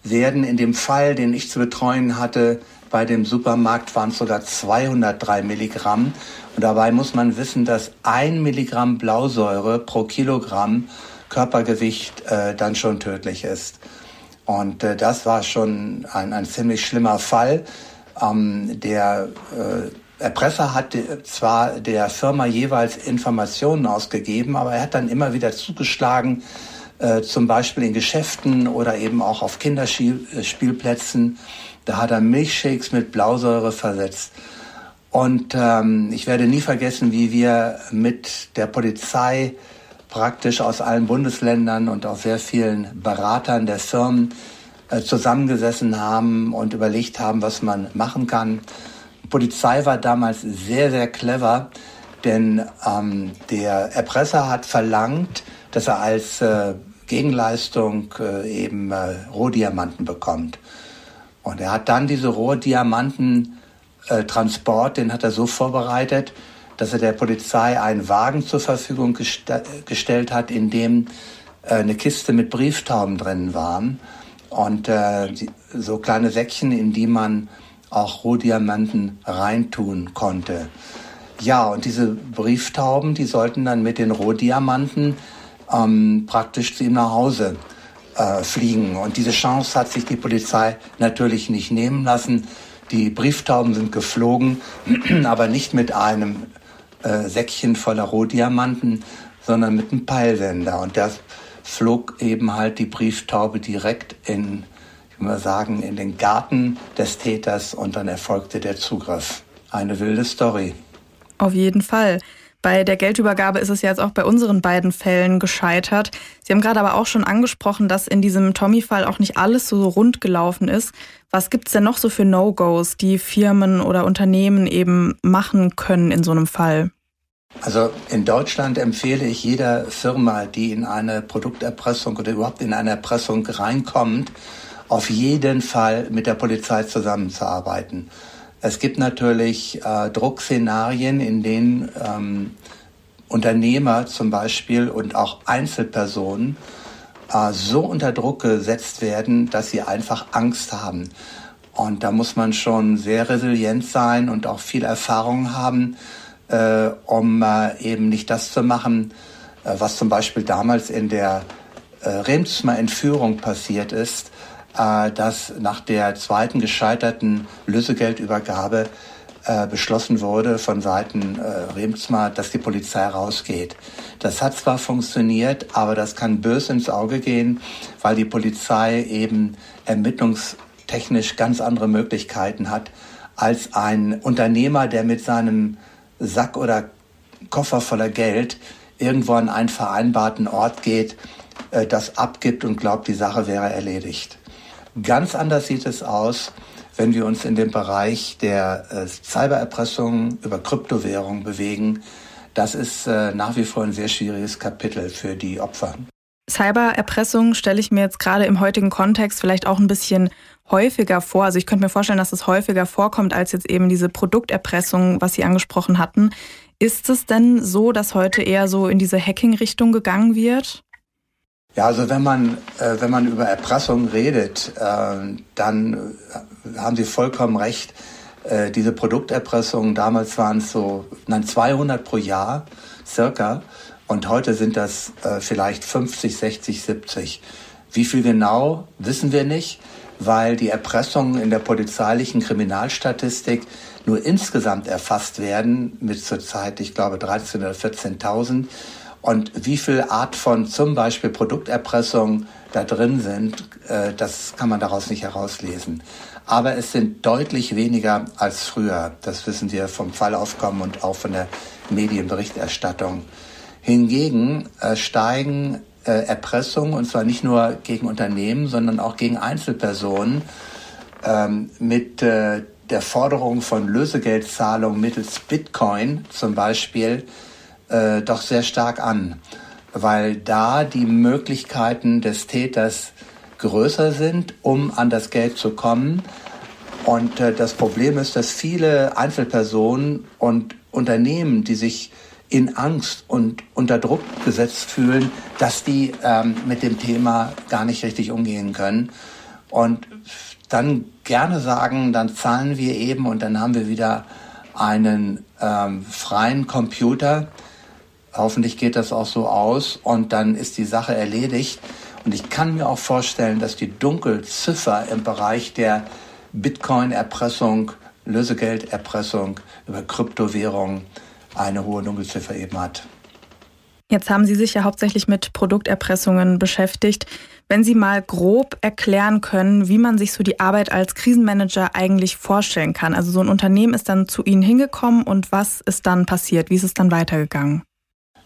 werden. In dem Fall, den ich zu betreuen hatte, bei dem Supermarkt waren es sogar 203 Milligramm. Und dabei muss man wissen, dass ein Milligramm Blausäure pro Kilogramm Körpergewicht äh, dann schon tödlich ist. Und äh, das war schon ein, ein ziemlich schlimmer Fall. Ähm, der äh, Erpresser hat zwar der Firma jeweils Informationen ausgegeben, aber er hat dann immer wieder zugeschlagen, äh, zum Beispiel in Geschäften oder eben auch auf Kinderspielplätzen. Da hat er Milchshakes mit Blausäure versetzt. Und ähm, ich werde nie vergessen, wie wir mit der Polizei praktisch aus allen Bundesländern und auch sehr vielen Beratern der Firmen äh, zusammengesessen haben und überlegt haben, was man machen kann. Die Polizei war damals sehr, sehr clever, denn ähm, der Erpresser hat verlangt, dass er als äh, Gegenleistung äh, eben äh, Rohdiamanten bekommt. Und er hat dann diese Rohdiamanten äh, den hat er so vorbereitet, dass er der Polizei einen Wagen zur Verfügung gest gestellt hat, in dem äh, eine Kiste mit Brieftauben drin waren und äh, so kleine Säckchen, in die man auch Rohdiamanten reintun konnte. Ja, und diese Brieftauben, die sollten dann mit den Rohdiamanten ähm, praktisch zu ihm nach Hause äh, fliegen. Und diese Chance hat sich die Polizei natürlich nicht nehmen lassen. Die Brieftauben sind geflogen, aber nicht mit einem äh, Säckchen voller Rohdiamanten, sondern mit einem Peilsender. Und da flog eben halt die Brieftaube direkt in, ich will mal sagen, in den Garten des Täters und dann erfolgte der Zugriff. Eine wilde Story. Auf jeden Fall. Bei der Geldübergabe ist es jetzt auch bei unseren beiden Fällen gescheitert. Sie haben gerade aber auch schon angesprochen, dass in diesem Tommy-Fall auch nicht alles so rund gelaufen ist. Was gibt es denn noch so für No-Gos, die Firmen oder Unternehmen eben machen können in so einem Fall? Also in Deutschland empfehle ich jeder Firma, die in eine Produkterpressung oder überhaupt in eine Erpressung reinkommt, auf jeden Fall mit der Polizei zusammenzuarbeiten. Es gibt natürlich äh, Druckszenarien, in denen ähm, Unternehmer zum Beispiel und auch Einzelpersonen so unter Druck gesetzt werden, dass sie einfach Angst haben. Und da muss man schon sehr resilient sein und auch viel Erfahrung haben, äh, um äh, eben nicht das zu machen, äh, was zum Beispiel damals in der äh, Remsmer Entführung passiert ist, äh, dass nach der zweiten gescheiterten Lösegeldübergabe äh, beschlossen wurde von Seiten äh, Remsmar, dass die Polizei rausgeht. Das hat zwar funktioniert, aber das kann böse ins Auge gehen, weil die Polizei eben ermittlungstechnisch ganz andere Möglichkeiten hat als ein Unternehmer, der mit seinem Sack oder Koffer voller Geld irgendwo an einen vereinbarten Ort geht, äh, das abgibt und glaubt, die Sache wäre erledigt. Ganz anders sieht es aus, wenn wir uns in dem Bereich der äh, Cybererpressung über Kryptowährungen bewegen. Das ist äh, nach wie vor ein sehr schwieriges Kapitel für die Opfer. Cybererpressung stelle ich mir jetzt gerade im heutigen Kontext vielleicht auch ein bisschen häufiger vor. Also ich könnte mir vorstellen, dass es häufiger vorkommt als jetzt eben diese Produkterpressung, was Sie angesprochen hatten. Ist es denn so, dass heute eher so in diese Hacking-Richtung gegangen wird? Ja, also wenn man, äh, wenn man über Erpressung redet, äh, dann haben Sie vollkommen recht. Äh, diese Produkterpressungen, damals waren es so nein, 200 pro Jahr circa und heute sind das äh, vielleicht 50, 60, 70. Wie viel genau, wissen wir nicht, weil die Erpressungen in der polizeilichen Kriminalstatistik nur insgesamt erfasst werden mit zurzeit, ich glaube, 13.000 oder 14.000 und wie viel Art von zum Beispiel Produkterpressung da drin sind, äh, das kann man daraus nicht herauslesen. Aber es sind deutlich weniger als früher. Das wissen wir vom Fallaufkommen und auch von der Medienberichterstattung. Hingegen äh, steigen äh, Erpressungen, und zwar nicht nur gegen Unternehmen, sondern auch gegen Einzelpersonen, ähm, mit äh, der Forderung von Lösegeldzahlungen mittels Bitcoin zum Beispiel äh, doch sehr stark an, weil da die Möglichkeiten des Täters größer sind, um an das Geld zu kommen. Und äh, das Problem ist, dass viele Einzelpersonen und Unternehmen, die sich in Angst und unter Druck gesetzt fühlen, dass die ähm, mit dem Thema gar nicht richtig umgehen können. Und dann gerne sagen, dann zahlen wir eben und dann haben wir wieder einen ähm, freien Computer, Hoffentlich geht das auch so aus und dann ist die Sache erledigt. Und ich kann mir auch vorstellen, dass die Dunkelziffer im Bereich der Bitcoin-Erpressung, Lösegelderpressung über Kryptowährungen eine hohe Dunkelziffer eben hat. Jetzt haben Sie sich ja hauptsächlich mit Produkterpressungen beschäftigt. Wenn Sie mal grob erklären können, wie man sich so die Arbeit als Krisenmanager eigentlich vorstellen kann. Also so ein Unternehmen ist dann zu Ihnen hingekommen und was ist dann passiert? Wie ist es dann weitergegangen?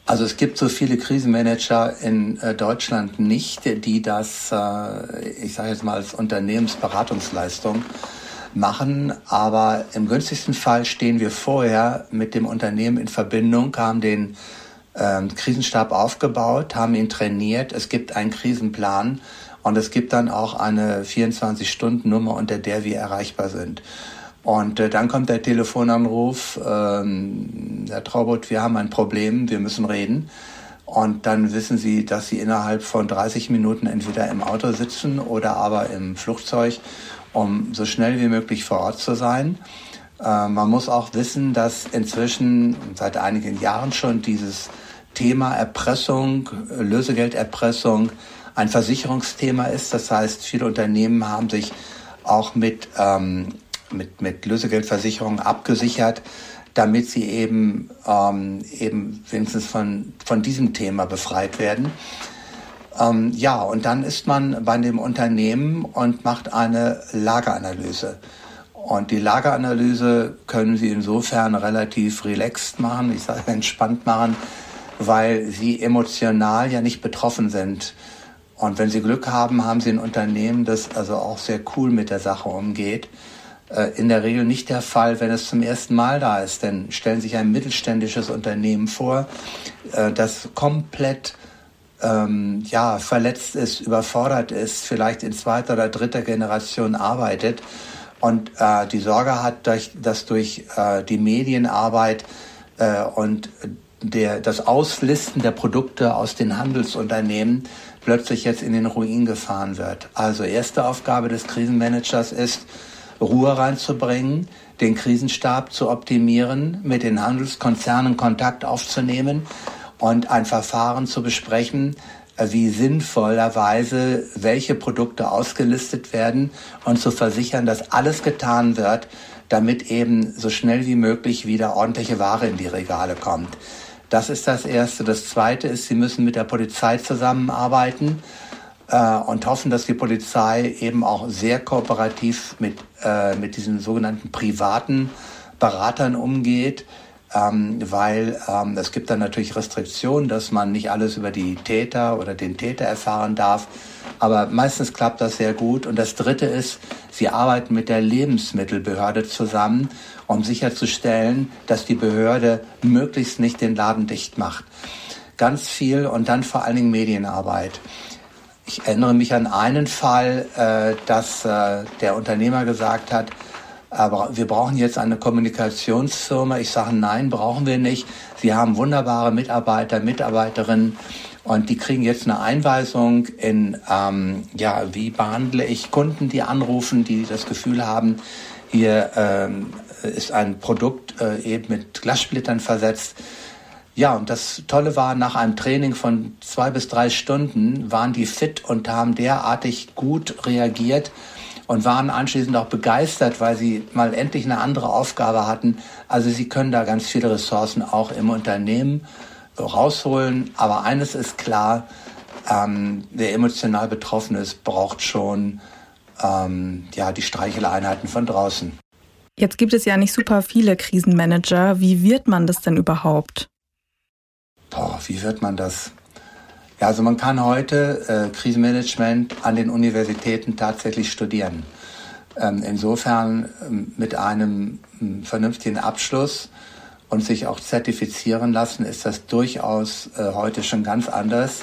Also es gibt so viele Krisenmanager in äh, Deutschland nicht, die das, äh, ich sage jetzt mal als Unternehmensberatungsleistung machen. Aber im günstigsten Fall stehen wir vorher mit dem Unternehmen in Verbindung, haben den ähm, Krisenstab aufgebaut, haben ihn trainiert. Es gibt einen Krisenplan und es gibt dann auch eine 24-Stunden-Nummer, unter der wir erreichbar sind. Und äh, dann kommt der Telefonanruf, ähm, Herr Traubot, wir haben ein Problem, wir müssen reden. Und dann wissen Sie, dass Sie innerhalb von 30 Minuten entweder im Auto sitzen oder aber im Flugzeug, um so schnell wie möglich vor Ort zu sein. Äh, man muss auch wissen, dass inzwischen seit einigen Jahren schon dieses Thema Erpressung, Lösegelderpressung ein Versicherungsthema ist. Das heißt, viele Unternehmen haben sich auch mit ähm, mit, mit Lösegeldversicherungen abgesichert, damit sie eben, ähm, eben wenigstens von, von diesem Thema befreit werden. Ähm, ja, und dann ist man bei dem Unternehmen und macht eine Lageranalyse. Und die Lageranalyse können Sie insofern relativ relaxed machen, ich sage entspannt machen, weil Sie emotional ja nicht betroffen sind. Und wenn Sie Glück haben, haben Sie ein Unternehmen, das also auch sehr cool mit der Sache umgeht. Äh, in der Regel nicht der Fall, wenn es zum ersten Mal da ist. Denn stellen Sie sich ein mittelständisches Unternehmen vor, äh, das komplett ähm, ja, verletzt ist, überfordert ist, vielleicht in zweiter oder dritter Generation arbeitet und äh, die Sorge hat, durch, dass durch äh, die Medienarbeit äh, und der, das Auslisten der Produkte aus den Handelsunternehmen plötzlich jetzt in den Ruin gefahren wird. Also erste Aufgabe des Krisenmanagers ist, Ruhe reinzubringen, den Krisenstab zu optimieren, mit den Handelskonzernen Kontakt aufzunehmen und ein Verfahren zu besprechen, äh, wie sinnvollerweise welche Produkte ausgelistet werden und zu versichern, dass alles getan wird, damit eben so schnell wie möglich wieder ordentliche Ware in die Regale kommt. Das ist das Erste. Das Zweite ist, Sie müssen mit der Polizei zusammenarbeiten äh, und hoffen, dass die Polizei eben auch sehr kooperativ mit, äh, mit diesen sogenannten privaten Beratern umgeht ähm, weil ähm, es gibt dann natürlich Restriktionen, dass man nicht alles über die Täter oder den Täter erfahren darf. Aber meistens klappt das sehr gut. Und das Dritte ist, sie arbeiten mit der Lebensmittelbehörde zusammen, um sicherzustellen, dass die Behörde möglichst nicht den Laden dicht macht. Ganz viel und dann vor allen Dingen Medienarbeit. Ich erinnere mich an einen Fall, äh, dass äh, der Unternehmer gesagt hat, aber wir brauchen jetzt eine Kommunikationsfirma. Ich sage, nein, brauchen wir nicht. Sie haben wunderbare Mitarbeiter, Mitarbeiterinnen und die kriegen jetzt eine Einweisung in, ähm, ja, wie behandle ich Kunden, die anrufen, die das Gefühl haben, hier ähm, ist ein Produkt äh, eben mit Glassplittern versetzt. Ja, und das Tolle war, nach einem Training von zwei bis drei Stunden waren die fit und haben derartig gut reagiert, und waren anschließend auch begeistert, weil sie mal endlich eine andere Aufgabe hatten. Also sie können da ganz viele Ressourcen auch im Unternehmen rausholen. Aber eines ist klar, ähm, der emotional Betroffene ist, braucht schon ähm, ja, die Streicheleinheiten von draußen. Jetzt gibt es ja nicht super viele Krisenmanager. Wie wird man das denn überhaupt? Boah, wie wird man das? Ja, also man kann heute äh, Krisenmanagement an den Universitäten tatsächlich studieren. Ähm, insofern ähm, mit einem ähm, vernünftigen Abschluss und sich auch zertifizieren lassen, ist das durchaus äh, heute schon ganz anders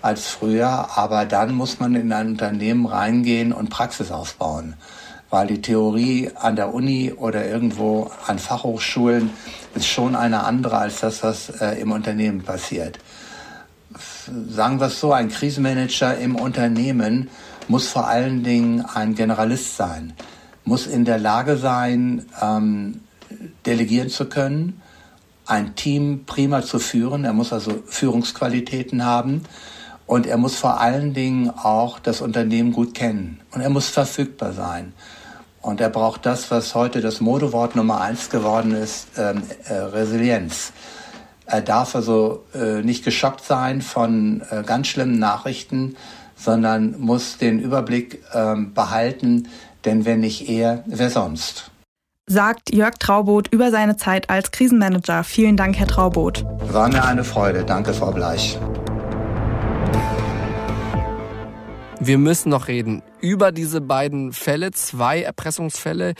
als früher. Aber dann muss man in ein Unternehmen reingehen und Praxis aufbauen. Weil die Theorie an der Uni oder irgendwo an Fachhochschulen ist schon eine andere als das, was äh, im Unternehmen passiert sagen wir es so, ein Krisenmanager im Unternehmen muss vor allen Dingen ein Generalist sein, muss in der Lage sein, ähm, delegieren zu können, ein Team prima zu führen. Er muss also Führungsqualitäten haben und er muss vor allen Dingen auch das Unternehmen gut kennen und er muss verfügbar sein. Und er braucht das, was heute das Modewort Nummer eins geworden ist, ähm, äh, Resilienz. Er darf also äh, nicht geschockt sein von äh, ganz schlimmen Nachrichten, sondern muss den Überblick äh, behalten, denn wenn nicht er, wer sonst? Sagt Jörg Trauboth über seine Zeit als Krisenmanager. Vielen Dank, Herr Trauboth. War mir eine Freude. Danke, Frau Bleich. Wir müssen noch reden über diese beiden Fälle, zwei Erpressungsfälle,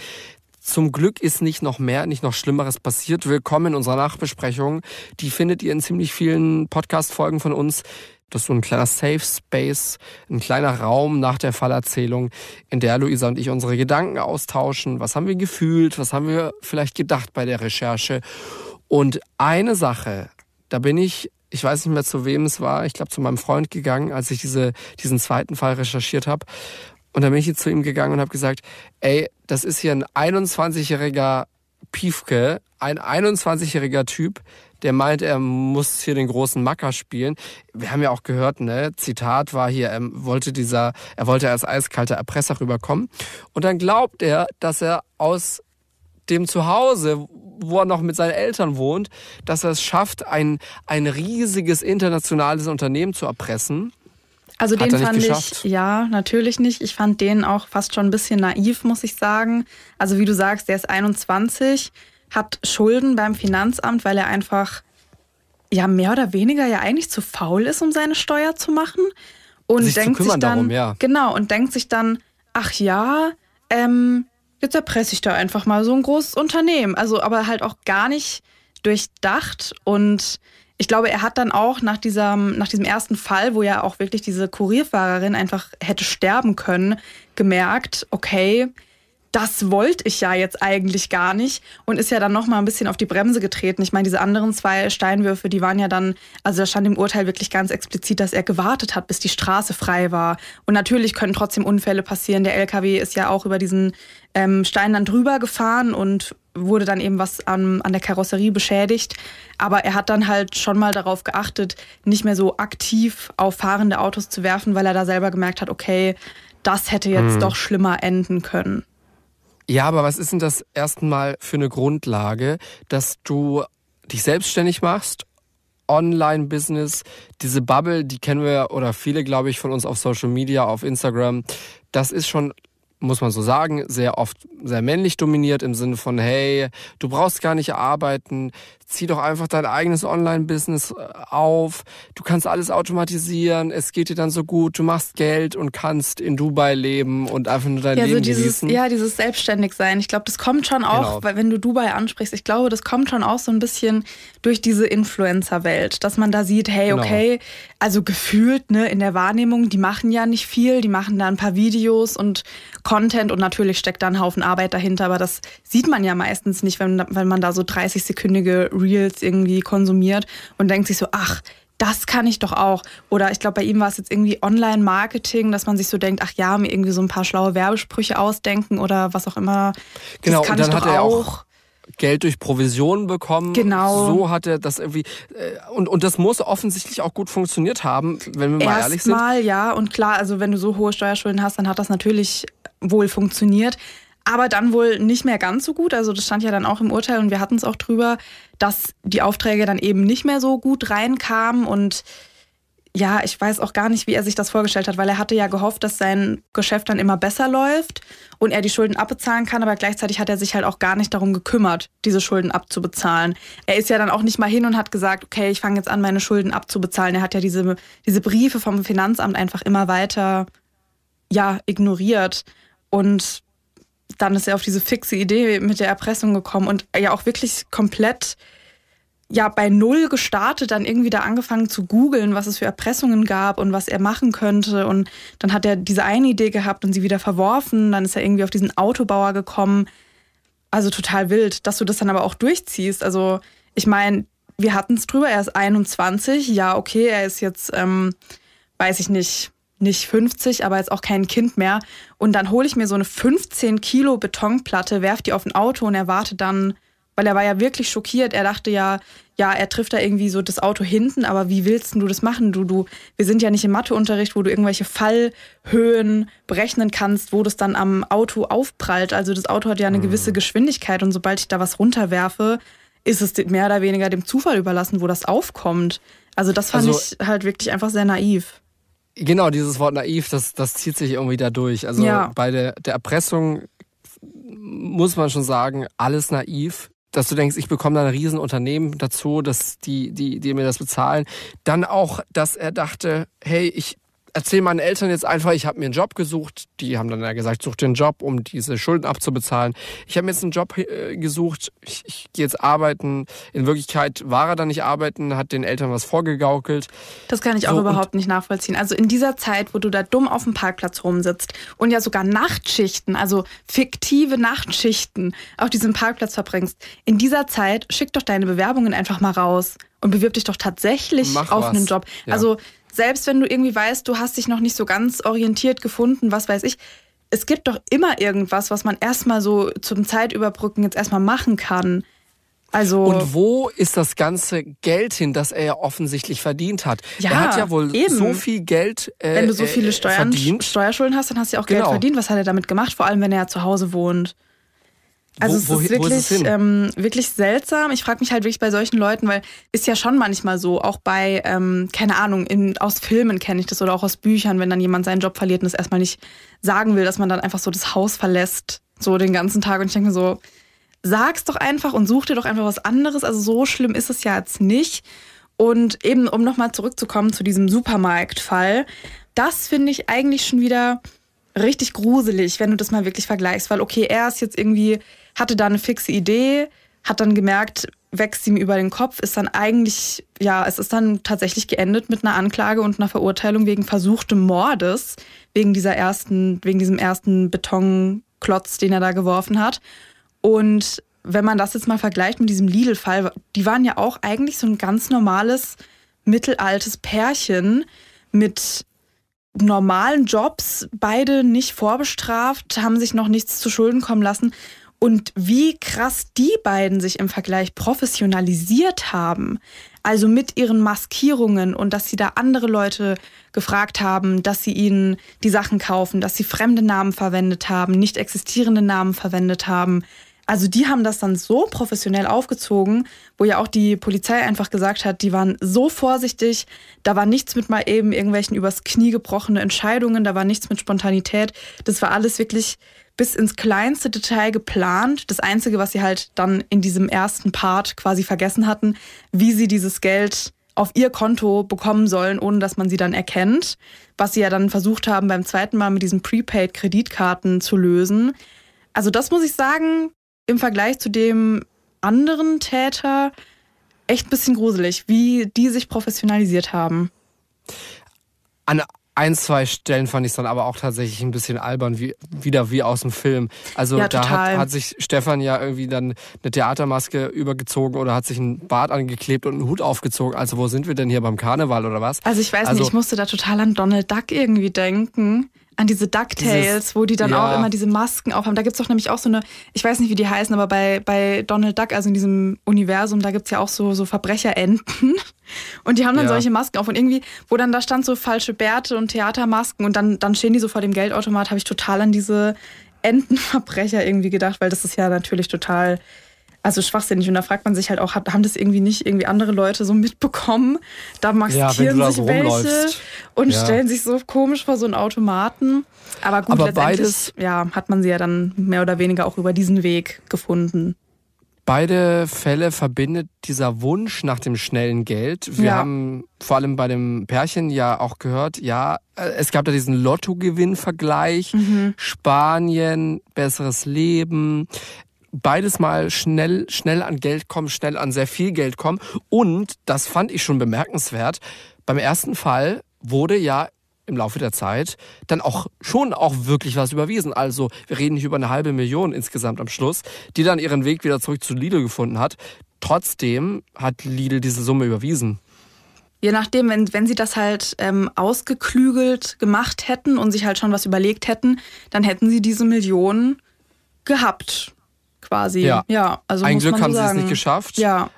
zum Glück ist nicht noch mehr, nicht noch Schlimmeres passiert. Willkommen in unserer Nachbesprechung. Die findet ihr in ziemlich vielen Podcast-Folgen von uns. Das ist so ein kleiner Safe Space, ein kleiner Raum nach der Fallerzählung, in der Luisa und ich unsere Gedanken austauschen. Was haben wir gefühlt? Was haben wir vielleicht gedacht bei der Recherche? Und eine Sache, da bin ich, ich weiß nicht mehr zu wem es war, ich glaube zu meinem Freund gegangen, als ich diese, diesen zweiten Fall recherchiert habe. Und dann bin ich zu ihm gegangen und habe gesagt, ey, das ist hier ein 21-jähriger Piefke, ein 21-jähriger Typ, der meint, er muss hier den großen Macker spielen. Wir haben ja auch gehört, ne, Zitat war hier, er wollte dieser, er wollte als eiskalter Erpresser rüberkommen. Und dann glaubt er, dass er aus dem Zuhause, wo er noch mit seinen Eltern wohnt, dass er es schafft, ein, ein riesiges internationales Unternehmen zu erpressen. Also den fand geschafft? ich, ja, natürlich nicht. Ich fand den auch fast schon ein bisschen naiv, muss ich sagen. Also wie du sagst, der ist 21, hat Schulden beim Finanzamt, weil er einfach, ja, mehr oder weniger ja eigentlich zu faul ist, um seine Steuer zu machen. Und sich denkt sich dann, darum, ja. genau, und denkt sich dann, ach ja, ähm, jetzt erpresse ich da einfach mal so ein großes Unternehmen. Also, aber halt auch gar nicht durchdacht und ich glaube, er hat dann auch nach diesem, nach diesem ersten Fall, wo ja auch wirklich diese Kurierfahrerin einfach hätte sterben können, gemerkt, okay, das wollte ich ja jetzt eigentlich gar nicht und ist ja dann noch mal ein bisschen auf die Bremse getreten. Ich meine, diese anderen zwei Steinwürfe, die waren ja dann, also da stand im Urteil wirklich ganz explizit, dass er gewartet hat, bis die Straße frei war. Und natürlich können trotzdem Unfälle passieren. Der LKW ist ja auch über diesen ähm, Stein dann drüber gefahren und wurde dann eben was an, an der Karosserie beschädigt. Aber er hat dann halt schon mal darauf geachtet, nicht mehr so aktiv auf fahrende Autos zu werfen, weil er da selber gemerkt hat, okay, das hätte jetzt hm. doch schlimmer enden können. Ja, aber was ist denn das erstmal für eine Grundlage, dass du dich selbstständig machst Online-Business, diese Bubble, die kennen wir oder viele, glaube ich, von uns auf Social Media, auf Instagram. Das ist schon muss man so sagen, sehr oft sehr männlich dominiert im Sinne von, hey, du brauchst gar nicht arbeiten, zieh doch einfach dein eigenes Online-Business äh, auf, du kannst alles automatisieren, es geht dir dann so gut, du machst Geld und kannst in Dubai leben und einfach nur dein ja, Leben so dieses, genießen. Ja, dieses Selbstständigsein. Ich glaube, das kommt schon auch, genau. weil wenn du Dubai ansprichst, ich glaube, das kommt schon auch so ein bisschen durch diese Influencer-Welt, dass man da sieht, hey, genau. okay, also gefühlt, ne, in der Wahrnehmung, die machen ja nicht viel, die machen da ein paar Videos und Content und natürlich steckt da ein Haufen Arbeit dahinter, aber das sieht man ja meistens nicht, wenn, wenn man da so 30-sekündige Reels irgendwie konsumiert und denkt sich so, ach, das kann ich doch auch. Oder ich glaube, bei ihm war es jetzt irgendwie Online-Marketing, dass man sich so denkt, ach ja, mir irgendwie so ein paar schlaue Werbesprüche ausdenken oder was auch immer. Genau, das kann und dann ich doch hat er auch. auch Geld durch Provisionen bekommen. Genau. So hat er das irgendwie. Äh, und, und das muss offensichtlich auch gut funktioniert haben, wenn wir mal ehrlich sind. Mal, ja. Und klar, also wenn du so hohe Steuerschulden hast, dann hat das natürlich wohl funktioniert. Aber dann wohl nicht mehr ganz so gut. Also das stand ja dann auch im Urteil und wir hatten es auch drüber, dass die Aufträge dann eben nicht mehr so gut reinkamen und ja, ich weiß auch gar nicht, wie er sich das vorgestellt hat, weil er hatte ja gehofft, dass sein Geschäft dann immer besser läuft und er die Schulden abbezahlen kann, aber gleichzeitig hat er sich halt auch gar nicht darum gekümmert, diese Schulden abzubezahlen. Er ist ja dann auch nicht mal hin und hat gesagt, okay, ich fange jetzt an, meine Schulden abzubezahlen. Er hat ja diese, diese Briefe vom Finanzamt einfach immer weiter, ja, ignoriert und dann ist er auf diese fixe Idee mit der Erpressung gekommen und ja auch wirklich komplett ja bei null gestartet, dann irgendwie da angefangen zu googeln, was es für Erpressungen gab und was er machen könnte. Und dann hat er diese eine Idee gehabt und sie wieder verworfen. Dann ist er irgendwie auf diesen Autobauer gekommen. Also total wild, dass du das dann aber auch durchziehst. Also ich meine, wir hatten es drüber, er ist 21. Ja, okay, er ist jetzt, ähm, weiß ich nicht, nicht 50, aber jetzt auch kein Kind mehr. Und dann hole ich mir so eine 15 Kilo Betonplatte, werf die auf ein Auto und erwarte dann weil er war ja wirklich schockiert. Er dachte ja, ja, er trifft da irgendwie so das Auto hinten, aber wie willst du das machen? Du, du, wir sind ja nicht im Matheunterricht, wo du irgendwelche Fallhöhen berechnen kannst, wo das dann am Auto aufprallt. Also das Auto hat ja eine mhm. gewisse Geschwindigkeit und sobald ich da was runterwerfe, ist es mehr oder weniger dem Zufall überlassen, wo das aufkommt. Also das fand also, ich halt wirklich einfach sehr naiv. Genau, dieses Wort naiv, das, das zieht sich irgendwie da durch. Also ja. bei der, der Erpressung muss man schon sagen, alles naiv dass du denkst, ich bekomme da ein Riesenunternehmen dazu, dass die, die, die mir das bezahlen. Dann auch, dass er dachte, hey, ich erzähle meinen Eltern jetzt einfach, ich habe mir einen Job gesucht. Die haben dann ja gesagt, such dir einen Job, um diese Schulden abzubezahlen. Ich habe mir jetzt einen Job äh, gesucht, ich, ich gehe jetzt arbeiten. In Wirklichkeit war er dann nicht arbeiten, hat den Eltern was vorgegaukelt. Das kann ich auch so, überhaupt nicht nachvollziehen. Also in dieser Zeit, wo du da dumm auf dem Parkplatz rumsitzt und ja sogar Nachtschichten, also fiktive Nachtschichten auf diesem Parkplatz verbringst, in dieser Zeit schick doch deine Bewerbungen einfach mal raus und bewirb dich doch tatsächlich Mach auf was. einen Job. Ja. Also selbst wenn du irgendwie weißt, du hast dich noch nicht so ganz orientiert gefunden, was weiß ich, es gibt doch immer irgendwas, was man erstmal so zum Zeitüberbrücken jetzt erstmal machen kann. Also und wo ist das ganze Geld hin, das er ja offensichtlich verdient hat? Ja, er hat ja wohl eben. so viel Geld äh, Wenn du so viele äh, Steuern, Steuerschulden hast, dann hast du ja auch Geld genau. verdient. Was hat er damit gemacht? Vor allem, wenn er zu Hause wohnt. Also wo, es ist wirklich, ist ähm, wirklich seltsam. Ich frage mich halt wirklich bei solchen Leuten, weil ist ja schon manchmal so, auch bei, ähm, keine Ahnung, in, aus Filmen kenne ich das oder auch aus Büchern, wenn dann jemand seinen Job verliert und es erstmal nicht sagen will, dass man dann einfach so das Haus verlässt, so den ganzen Tag. Und ich denke mir so, sag's doch einfach und such dir doch einfach was anderes. Also so schlimm ist es ja jetzt nicht. Und eben, um nochmal zurückzukommen zu diesem Supermarktfall, das finde ich eigentlich schon wieder richtig gruselig, wenn du das mal wirklich vergleichst, weil okay, er ist jetzt irgendwie hatte da eine fixe Idee, hat dann gemerkt, wächst ihm über den Kopf, ist dann eigentlich, ja, es ist dann tatsächlich geendet mit einer Anklage und einer Verurteilung wegen versuchtem Mordes, wegen dieser ersten, wegen diesem ersten Betonklotz, den er da geworfen hat. Und wenn man das jetzt mal vergleicht mit diesem Lidl-Fall, die waren ja auch eigentlich so ein ganz normales, mittelaltes Pärchen mit normalen Jobs, beide nicht vorbestraft, haben sich noch nichts zu Schulden kommen lassen. Und wie krass die beiden sich im Vergleich professionalisiert haben. Also mit ihren Maskierungen und dass sie da andere Leute gefragt haben, dass sie ihnen die Sachen kaufen, dass sie fremde Namen verwendet haben, nicht existierende Namen verwendet haben. Also die haben das dann so professionell aufgezogen, wo ja auch die Polizei einfach gesagt hat, die waren so vorsichtig, da war nichts mit mal eben irgendwelchen übers Knie gebrochene Entscheidungen, da war nichts mit Spontanität. Das war alles wirklich bis ins kleinste Detail geplant. Das Einzige, was sie halt dann in diesem ersten Part quasi vergessen hatten, wie sie dieses Geld auf ihr Konto bekommen sollen, ohne dass man sie dann erkennt. Was sie ja dann versucht haben, beim zweiten Mal mit diesen Prepaid-Kreditkarten zu lösen. Also das muss ich sagen, im Vergleich zu dem anderen Täter echt ein bisschen gruselig, wie die sich professionalisiert haben. An ein, zwei Stellen fand ich es dann aber auch tatsächlich ein bisschen albern, wie, wieder wie aus dem Film. Also Ja, da hat, hat sich Stefan ja irgendwie dann eine Theatermaske übergezogen oder hat sich einen Bart angeklebt und einen Hut aufgezogen. Also wo sind wir denn hier beim Karneval oder was? Also ich weiß Also- nicht, ich musste da total an Donald Duck irgendwie denken. An diese DuckTales, wo die dann ja. auch immer diese Masken aufhaben. Da gibt's doch nämlich auch so eine, ich weiß nicht, wie die heißen, aber bei, bei Donald Duck, also in diesem Universum, da gibt's ja auch so, so Verbrecherenten. Und die haben dann Ja. solche Masken auf. Und irgendwie, wo dann da stand so falsche Bärte und Theatermasken und dann, dann stehen die so vor dem Geldautomat, habe ich total an diese Entenverbrecher irgendwie gedacht, weil das ist ja natürlich total also schwachsinnig. Und da fragt man sich halt auch, haben das irgendwie nicht irgendwie andere Leute so mitbekommen? Da Ja, maskieren da sich so welche rumläufst. und Ja. stellen sich so komisch vor so einen Automaten. Aber gut, Aber letztendlich beides- ja, hat man sie ja dann mehr oder weniger auch über diesen Weg gefunden. Beide Fälle verbindet dieser Wunsch nach dem schnellen Geld. Wir Ja. haben vor allem bei dem Pärchen ja auch gehört, ja, äh, es gab da diesen Lottogewinn-Vergleich. Spanien, besseres Leben. Beides mal schnell, schnell an Geld kommen, schnell an sehr viel Geld kommen. Und, das fand ich schon bemerkenswert, beim ersten Fall wurde ja im Laufe der Zeit dann auch schon auch wirklich was überwiesen. Also wir reden nicht über eine halbe Million insgesamt am Schluss, die dann ihren Weg wieder zurück zu Lidl gefunden hat. Trotzdem hat Lidl diese Summe überwiesen. Je nachdem, wenn, wenn sie das halt ähm, ausgeklügelt gemacht hätten und sich halt schon was überlegt hätten, dann hätten sie diese Millionen gehabt. Quasi. Ja. ja also Ein Glück haben so sie es nicht geschafft. Ja,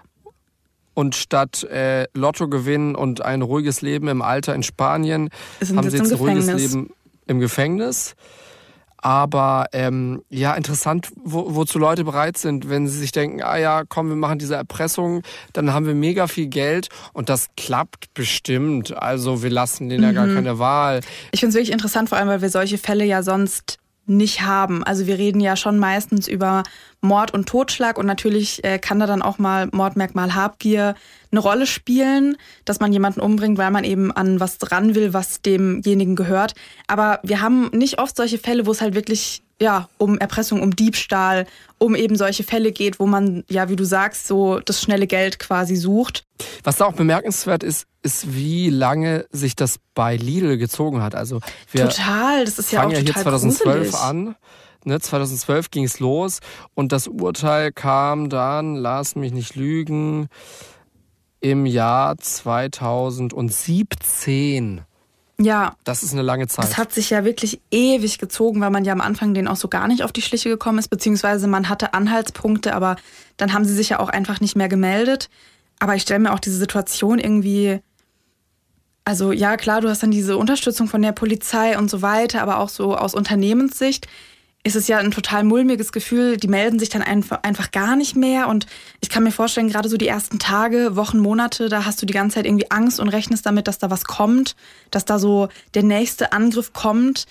Und statt äh, Lotto gewinnen und ein ruhiges Leben im Alter in Spanien, haben sie jetzt ein ruhiges. Leben im Gefängnis. Aber ähm, ja, interessant, wo, wozu Leute bereit sind, wenn sie sich denken, ah ja, komm, wir machen diese Erpressung, dann haben wir mega viel Geld und das klappt bestimmt. Also wir lassen denen ja Mhm. gar keine Wahl. Ich finde es wirklich interessant, vor allem, weil wir solche Fälle ja sonst nicht haben. Also wir reden ja schon meistens über Mord und Totschlag und natürlich äh, kann da dann auch mal Mordmerkmal Habgier eine Rolle spielen, dass man jemanden umbringt, weil man eben an was dran will, was demjenigen gehört. Aber wir haben nicht oft solche Fälle, wo es halt wirklich ja um Erpressung, um Diebstahl, um eben solche Fälle geht, wo man ja, wie du sagst, so das schnelle Geld quasi sucht. Was da auch bemerkenswert ist, ist, wie lange sich das bei Lidl gezogen hat. Also wir total, das ist ja auch fangen ja, hier total 2012 gruselig. an. Ne, 2012 ging es los und das Urteil kam dann, lass mich nicht lügen, im Jahr 2017. Ja, Das ist eine lange Zeit. Das hat sich ja wirklich ewig gezogen, weil man ja am Anfang denen auch so gar nicht auf die Schliche gekommen ist, beziehungsweise man hatte Anhaltspunkte, aber dann haben sie sich ja auch einfach nicht mehr gemeldet. Aber ich stelle mir auch diese Situation irgendwie, also ja klar, du hast dann diese Unterstützung von der Polizei und so weiter, aber auch so aus Unternehmenssicht ist es ja ein total mulmiges Gefühl. Die melden sich dann einfach, gar nicht mehr. Und ich kann mir vorstellen, gerade so die ersten Tage, Wochen, Monate, da hast du die ganze Zeit irgendwie Angst und rechnest damit, dass da was kommt, dass da so der nächste Angriff kommt.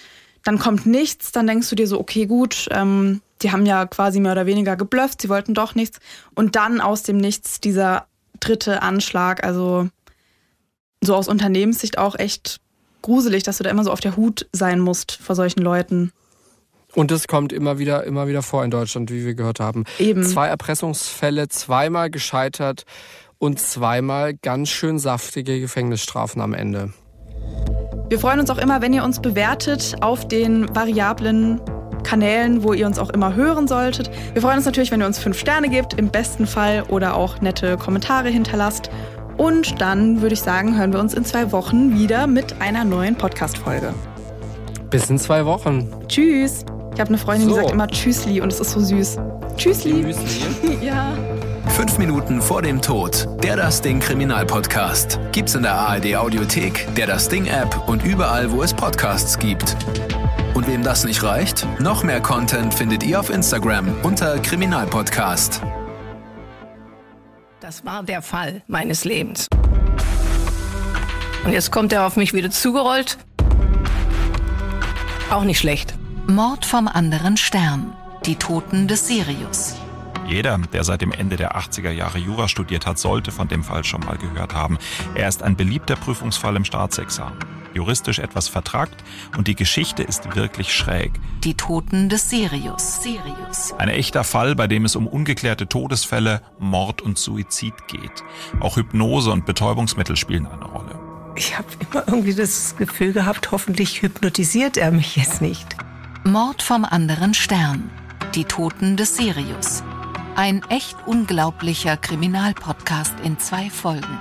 Dann kommt nichts, dann denkst du dir so, okay, gut, ähm, die haben ja quasi mehr oder weniger geblufft, sie wollten doch nichts. Und dann aus dem Nichts dieser dritte Anschlag, also so aus Unternehmenssicht auch echt gruselig, dass du da immer so auf der Hut sein musst vor solchen Leuten. Und es kommt immer wieder, immer wieder vor in Deutschland, wie wir gehört haben. Eben. Zwei Erpressungsfälle, zweimal gescheitert und zweimal ganz schön saftige Gefängnisstrafen am Ende. Wir freuen uns auch immer, wenn ihr uns bewertet auf den variablen Kanälen, wo ihr uns auch immer hören solltet. Wir freuen uns natürlich, wenn ihr uns fünf Sterne gebt, im besten Fall, oder auch nette Kommentare hinterlasst. Und dann würde ich sagen, hören wir uns in zwei Wochen wieder mit einer neuen Podcast-Folge. Bis in zwei Wochen. Tschüss! Ich habe eine Freundin, die So. sagt immer Tschüssli und es ist so süß. Tschüssli. Müsli. Ja. Fünf Minuten vor dem Tod. Der Das Ding Kriminalpodcast. Gibt's in der ARD Audiothek, der Das Ding App und überall, wo es Podcasts gibt. Und wem das nicht reicht? Noch mehr Content findet ihr auf Instagram unter Kriminalpodcast. Das war der Fall meines Lebens. Und jetzt kommt er auf mich wieder zugerollt. Auch nicht schlecht. Mord vom anderen Stern. Die Toten des Sirius. Jeder, der seit dem Ende der 80er Jahre Jura studiert hat, sollte von dem Fall schon mal gehört haben. Er ist ein beliebter Prüfungsfall im Staatsexamen. Juristisch etwas vertragt und die Geschichte ist wirklich schräg. Die Toten des Sirius. Sirius. Ein echter Fall, bei dem es um ungeklärte Todesfälle, Mord und Suizid geht. Auch Hypnose und Betäubungsmittel spielen eine Rolle. Ich habe immer irgendwie das Gefühl gehabt, hoffentlich hypnotisiert er mich jetzt nicht. Mord vom anderen Stern. Die Toten des Sirius. Ein echt unglaublicher Kriminalpodcast in zwei Folgen.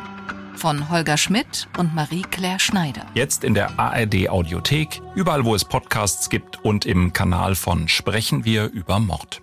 Von Holger Schmidt und Marie-Claire Schneider. Jetzt in der ARD Audiothek, überall wo es Podcasts gibt und im Kanal von Sprechen wir über Mord.